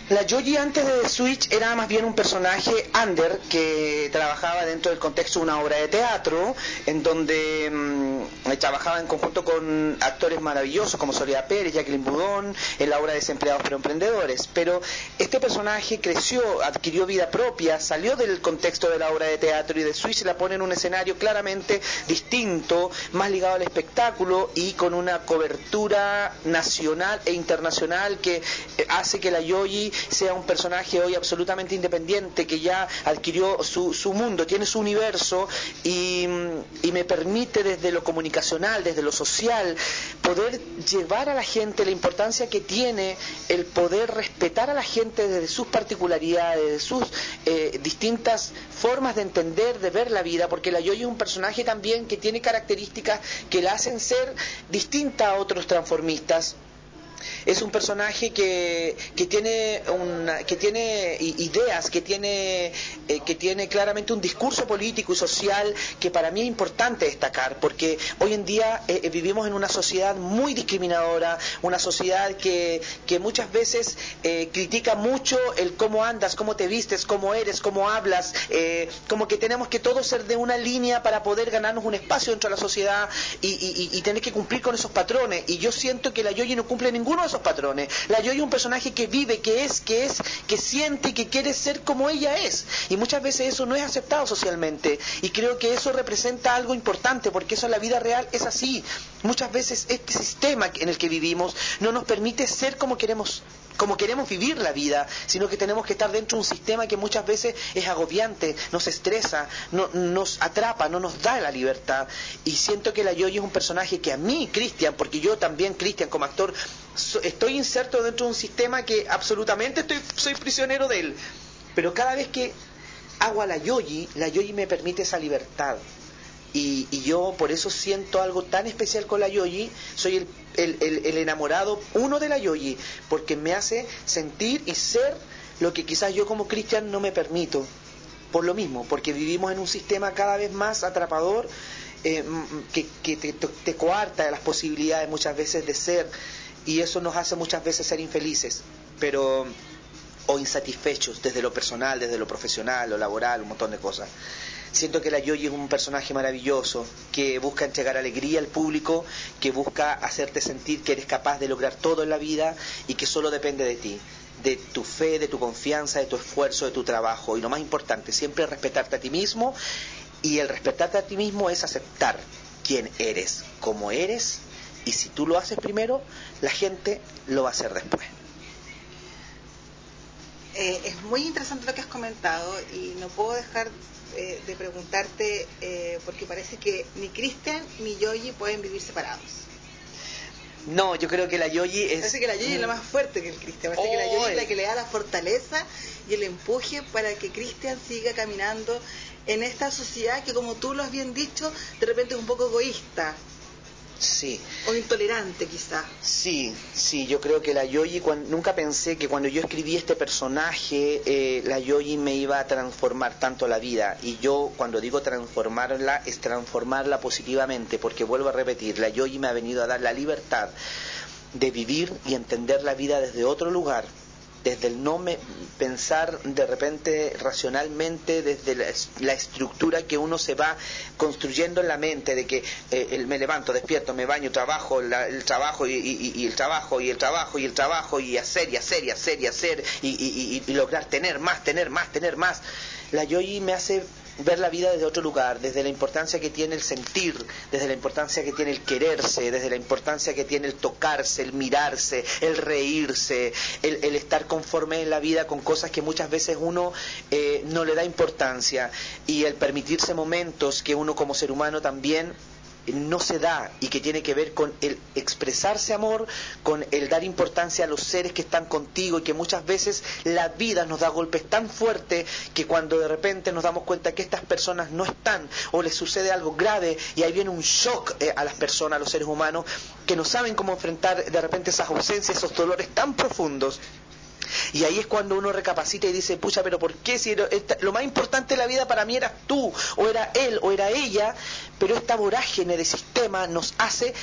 La Yoji antes de Switch era más bien un personaje under que trabajaba dentro del contexto de una obra de teatro en donde mm, trabajaba en conjunto con actores maravillosos como Soledad Pérez, Jacqueline Budón, en la obra Desempleados pero Emprendedores. Pero este personaje creció, adquirió vida propia, salió del contexto de la obra de teatro y de Switch la pone en un escenario claramente distinto, más ligado al espectáculo y con una cobertura nacional e internacional que eh, hace que la Yoji sea un personaje hoy absolutamente independiente, que ya adquirió su, su mundo, tiene su universo y, me permite desde lo comunicacional, desde lo social, poder llevar a la gente la importancia que tiene el poder respetar a la gente desde sus particularidades, de sus eh, distintas formas de entender, de ver la vida, porque la Yoyi es un personaje también que tiene características que la hacen ser distinta a otros transformistas es un personaje que, que tiene que tiene ideas, que tiene, eh, que tiene claramente un discurso político y social que para mí es importante destacar, porque hoy en día eh, eh, vivimos en una sociedad muy discriminadora, una sociedad que, que muchas veces critica mucho el cómo andas, cómo te vistes, cómo eres, cómo hablas, como que tenemos que todos ser de una línea para poder ganarnos un espacio dentro de la sociedad y, y, y tener que cumplir con esos patrones. Y yo siento que la Yoyi no cumple ninguno de esos patrones. La Yoyi es un personaje que vive, que es, que es, que siente y que quiere ser como ella es. Y muchas veces eso no es aceptado socialmente. Y creo que eso representa algo importante, porque eso en la vida real es así. Muchas veces este sistema en el que vivimos no nos permite ser como queremos como queremos vivir la vida, sino que tenemos que estar dentro de un sistema que muchas veces es agobiante, nos estresa, no, nos atrapa, no nos da la libertad. Y siento que la Yoyi es un personaje que a mí, Cristian, porque yo también, Cristian, como actor, estoy inserto dentro de un sistema que absolutamente estoy, soy prisionero de él. Pero cada vez que hago a la Yoyi, la Yoyi me permite esa libertad. Y, yo por eso siento algo tan especial con la Yoyi, soy el, el, enamorado uno de la Yoyi, porque me hace sentir y ser lo que quizás yo como cristian no me permito. Por lo mismo, porque vivimos en un sistema cada vez más atrapador eh, que, que te, te coarta las posibilidades muchas veces de ser y eso nos hace muchas veces ser infelices, pero o insatisfechos desde lo personal, desde lo profesional, lo laboral, un montón de cosas. Siento que la Yoyi es un personaje maravilloso, que busca entregar alegría al público, que busca hacerte sentir que eres capaz de lograr todo en la vida y que solo depende de ti, de tu fe, de tu confianza, de tu esfuerzo, de tu trabajo. Y lo más importante, siempre respetarte a ti mismo. Y el respetarte a ti mismo es aceptar quién eres, cómo eres y si tú lo haces primero, la gente lo va a hacer después. Eh, es muy interesante lo que has comentado y no puedo dejar eh, de preguntarte, eh, porque parece que ni Cristian ni Yoyi pueden vivir separados. No, yo creo que la Yoyi es... Parece que la Yoyi es la más fuerte que el Cristian. Parece que la Yoyi es la que le da la fortaleza y el empuje para que Cristian siga caminando en esta sociedad que, como tú lo has bien dicho, de repente es un poco egoísta. Sí. O intolerante quizá. Sí, sí, yo creo que la Yoyi, nunca pensé que cuando yo escribí este personaje, eh, la Yoyi me iba a transformar tanto la vida. Y yo cuando digo transformarla, es transformarla positivamente, porque vuelvo a repetir, la Yoyi me ha venido a dar la libertad de vivir y entender la vida desde otro lugar, desde el no me, pensar de repente racionalmente, desde la, estructura que uno se va construyendo en la mente, de que eh, me levanto, despierto, me baño, trabajo, el trabajo y, el trabajo y el trabajo y el trabajo y hacer y hacer y hacer y hacer y, y lograr tener más, tener más, tener más. La Yoyi me hace ver la vida desde otro lugar, desde la importancia que tiene el sentir, desde la importancia que tiene el quererse, desde la importancia que tiene el tocarse, el mirarse, el reírse, el, estar conforme en la vida con cosas que muchas veces uno eh, no le da importancia. Y el permitirse momentos que uno como ser humano también no se da y que tiene que ver con el expresarse amor, con el dar importancia a los seres que están contigo y que muchas veces la vida nos da golpes tan fuertes que cuando de repente nos damos cuenta que estas personas no están o les sucede algo grave y ahí viene un shock eh, a las personas, a los seres humanos, que no saben cómo enfrentar de repente esas ausencias, esos dolores tan profundos y ahí es cuando uno recapacita y dice, pucha, pero ¿por qué? Si lo más importante de la vida para mí eras tú, o era él, o era ella, pero esta vorágine de sistema nos hace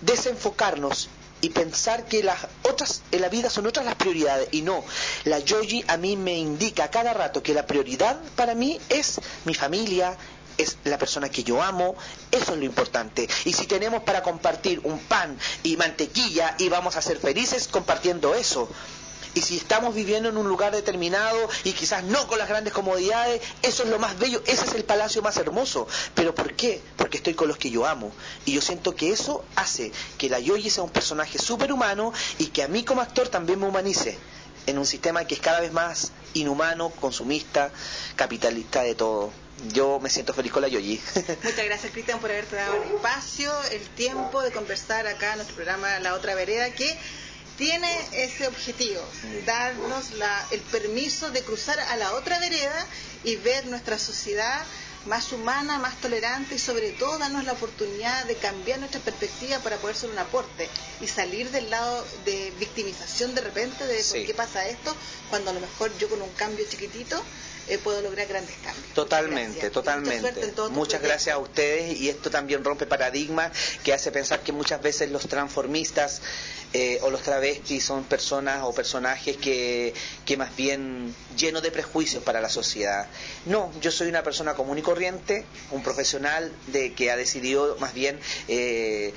desenfocarnos y pensar que las otras en la vida son otras las prioridades y no la yogi a mí me indica a cada rato que la prioridad para mí es mi familia es la persona que yo amo, eso es lo importante. Y si tenemos para compartir un pan y mantequilla y vamos a ser felices compartiendo eso. Y si estamos viviendo en un lugar determinado y quizás no con las grandes comodidades, eso es lo más bello, ese es el palacio más hermoso. ¿Pero por qué? Porque estoy con los que yo amo. Y yo siento que eso hace que la Yoyi sea un personaje superhumano y que a mí como actor también me humanice. en un sistema que es cada vez más inhumano, consumista, capitalista de todo. Yo me siento feliz con la Yoyi. Muchas gracias, Cristian, por haberte dado el espacio, el tiempo de conversar acá en nuestro programa La Otra Vereda, que tiene ese objetivo, darnos la, el permiso de cruzar a la otra vereda y ver nuestra sociedad más humana, más tolerante y sobre todo darnos la oportunidad de cambiar nuestra perspectiva para poder ser un aporte y salir del lado de victimización de repente de por qué pasa esto, cuando a lo mejor yo con un cambio chiquitito eh, puedo lograr grandes cambios. Totalmente, totalmente. Muchas gracias a ustedes y esto también rompe paradigmas que hace pensar que muchas veces los transformistas eh, o los travestis son personas o personajes que, que más bien llenos de prejuicios para la sociedad. No, yo soy una persona común y corriente, un profesional de que ha decidido más bien eh,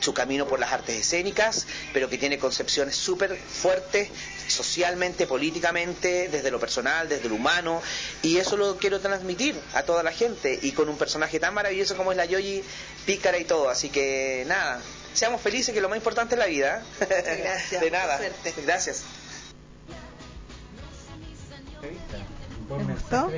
su camino por las artes escénicas, pero que tiene concepciones súper fuertes socialmente, políticamente, desde lo personal, desde lo humano, y eso lo quiero transmitir a toda la gente, y con un personaje tan maravilloso como es la Yoyi, pícara y todo, así que nada, seamos felices, que lo más importante es la vida. Gracias. De nada. Gracias. ¿Te gustó?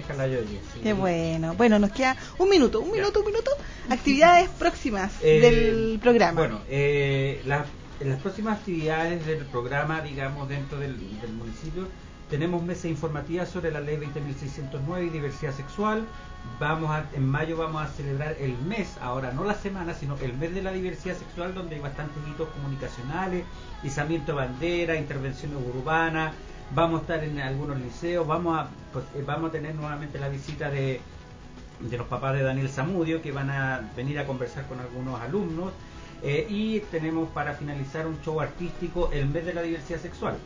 Qué bueno. Bueno, nos queda un minuto, un minuto, un minuto. Actividades próximas Eh, del programa. Bueno, eh, las, en las próximas actividades del programa, digamos, dentro del, del municipio, tenemos mesa informativa sobre la ley 20.609 y diversidad sexual. Vamos a, en mayo vamos a celebrar el mes, ahora no la semana, sino el mes de la diversidad sexual, donde hay bastantes hitos comunicacionales, izamiento de bandera, intervenciones urbanas. Vamos a estar en algunos liceos, vamos a, pues, eh, vamos a tener nuevamente la visita de, de los papás de Daniel Zamudio que van a venir a conversar con algunos alumnos eh, y tenemos para finalizar un show artístico el mes de la diversidad sexual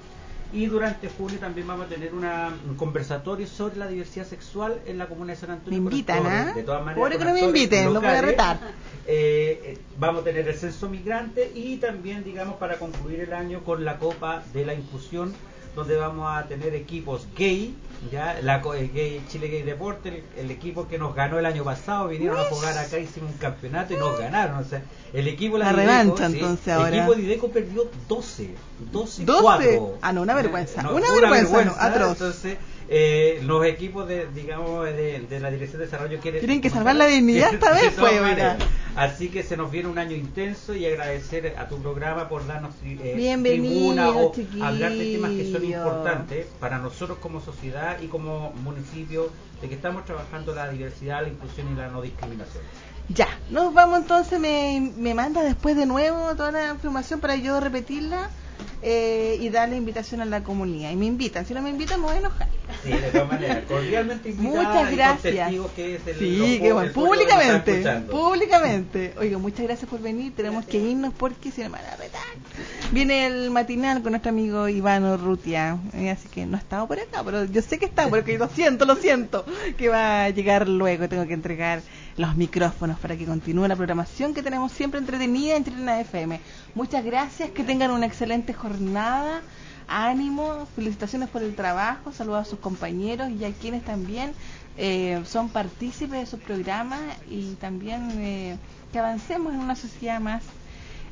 y durante junio también vamos a tener una, un conversatorio sobre la diversidad sexual en la comuna de San me Antonio. con invitan, ¿ah? De todas maneras, Pobre que no me inviten, lo voy a locales. retar. Eh, eh, vamos a tener el censo migrante y también, digamos, para concluir el año con la Copa de la Inclusión, donde vamos a tener equipos gay, ya la gay, Chile Gay Deporte, el, el equipo que nos ganó el año pasado, vinieron a jugar acá, hicimos un campeonato y nos ganaron. O sea, el equipo La revancha, sí, entonces, ahora. El equipo de Ideco perdió 12, 12, 12. 4. Ah, no, una vergüenza, No, una fue vergüenza, no, atroz. Entonces, eh, los equipos de, digamos, de, de la Dirección de Desarrollo quieren... Tienen que salvar la dignidad esta vez, pues. Así que se nos viene un año intenso y agradecer a tu programa por darnos eh, tribuna o chiquillo. hablar de temas que son importantes para nosotros como sociedad y como municipio, de que estamos trabajando la diversidad, la inclusión y la no discriminación. Ya, nos vamos entonces, me, me manda después de nuevo toda la información para yo repetirla eh, y darle invitación a la comunidad. Y me invitan, si no me invitan me voy a enojar. Sí, de todas maneras, cordialmente invitada Muchas gracias. que es el, Sí, qué bueno, públicamente, públicamente. Oiga, muchas gracias por venir, tenemos que irnos porque si no me van a retar. Viene el matinal con nuestro amigo Iván Urrutia, eh, así que no ha estado por acá, pero yo sé que está, porque lo siento, lo siento, que va a llegar luego, tengo que entregar los micrófonos para que continúe la programación que tenemos siempre entretenida en Chilena FM. Muchas gracias, que tengan una excelente jornada. Ánimo, felicitaciones por el trabajo, saludos a sus compañeros y a quienes también eh, son partícipes de sus programas y también eh, que avancemos en una sociedad más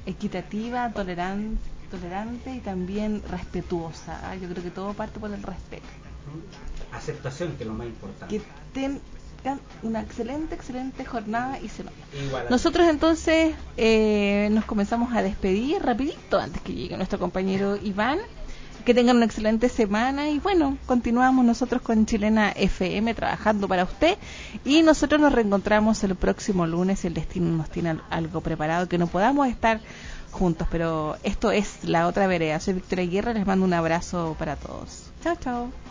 equitativa, toleran- tolerante y también respetuosa. ¿ah? Yo creo que todo parte por el respeto. Aceptación, que es lo más importante. Que tengan una excelente, excelente jornada y semana. Igual Nosotros entonces eh, nos comenzamos a despedir rapidito antes que llegue nuestro compañero Iván. Que tengan una excelente semana y bueno, continuamos nosotros con Chilena FM trabajando para usted y nosotros nos reencontramos el próximo lunes si el destino nos tiene al- algo preparado que no podamos estar juntos, pero esto es la otra vereda. Soy Victoria Guerra, les mando un abrazo para todos. Chao, chao.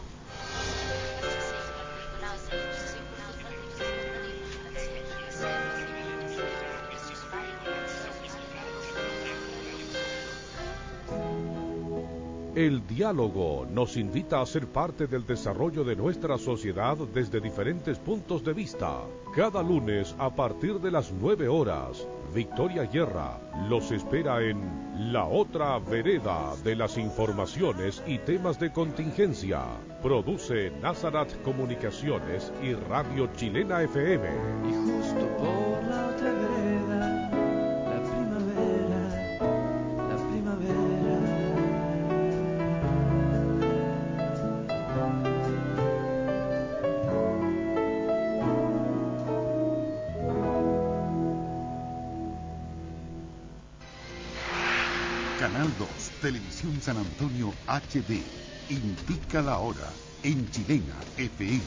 El diálogo nos invita a ser parte del desarrollo de nuestra sociedad desde diferentes puntos de vista. Cada lunes a partir de las 9 horas, Victoria Guerra los espera en La Otra Vereda de las Informaciones y Temas de Contingencia. Produce Nazarat Comunicaciones y Radio Chilena FM. Y justo por la otra vereda, San Antonio HD. Indica la hora en Chilena FM.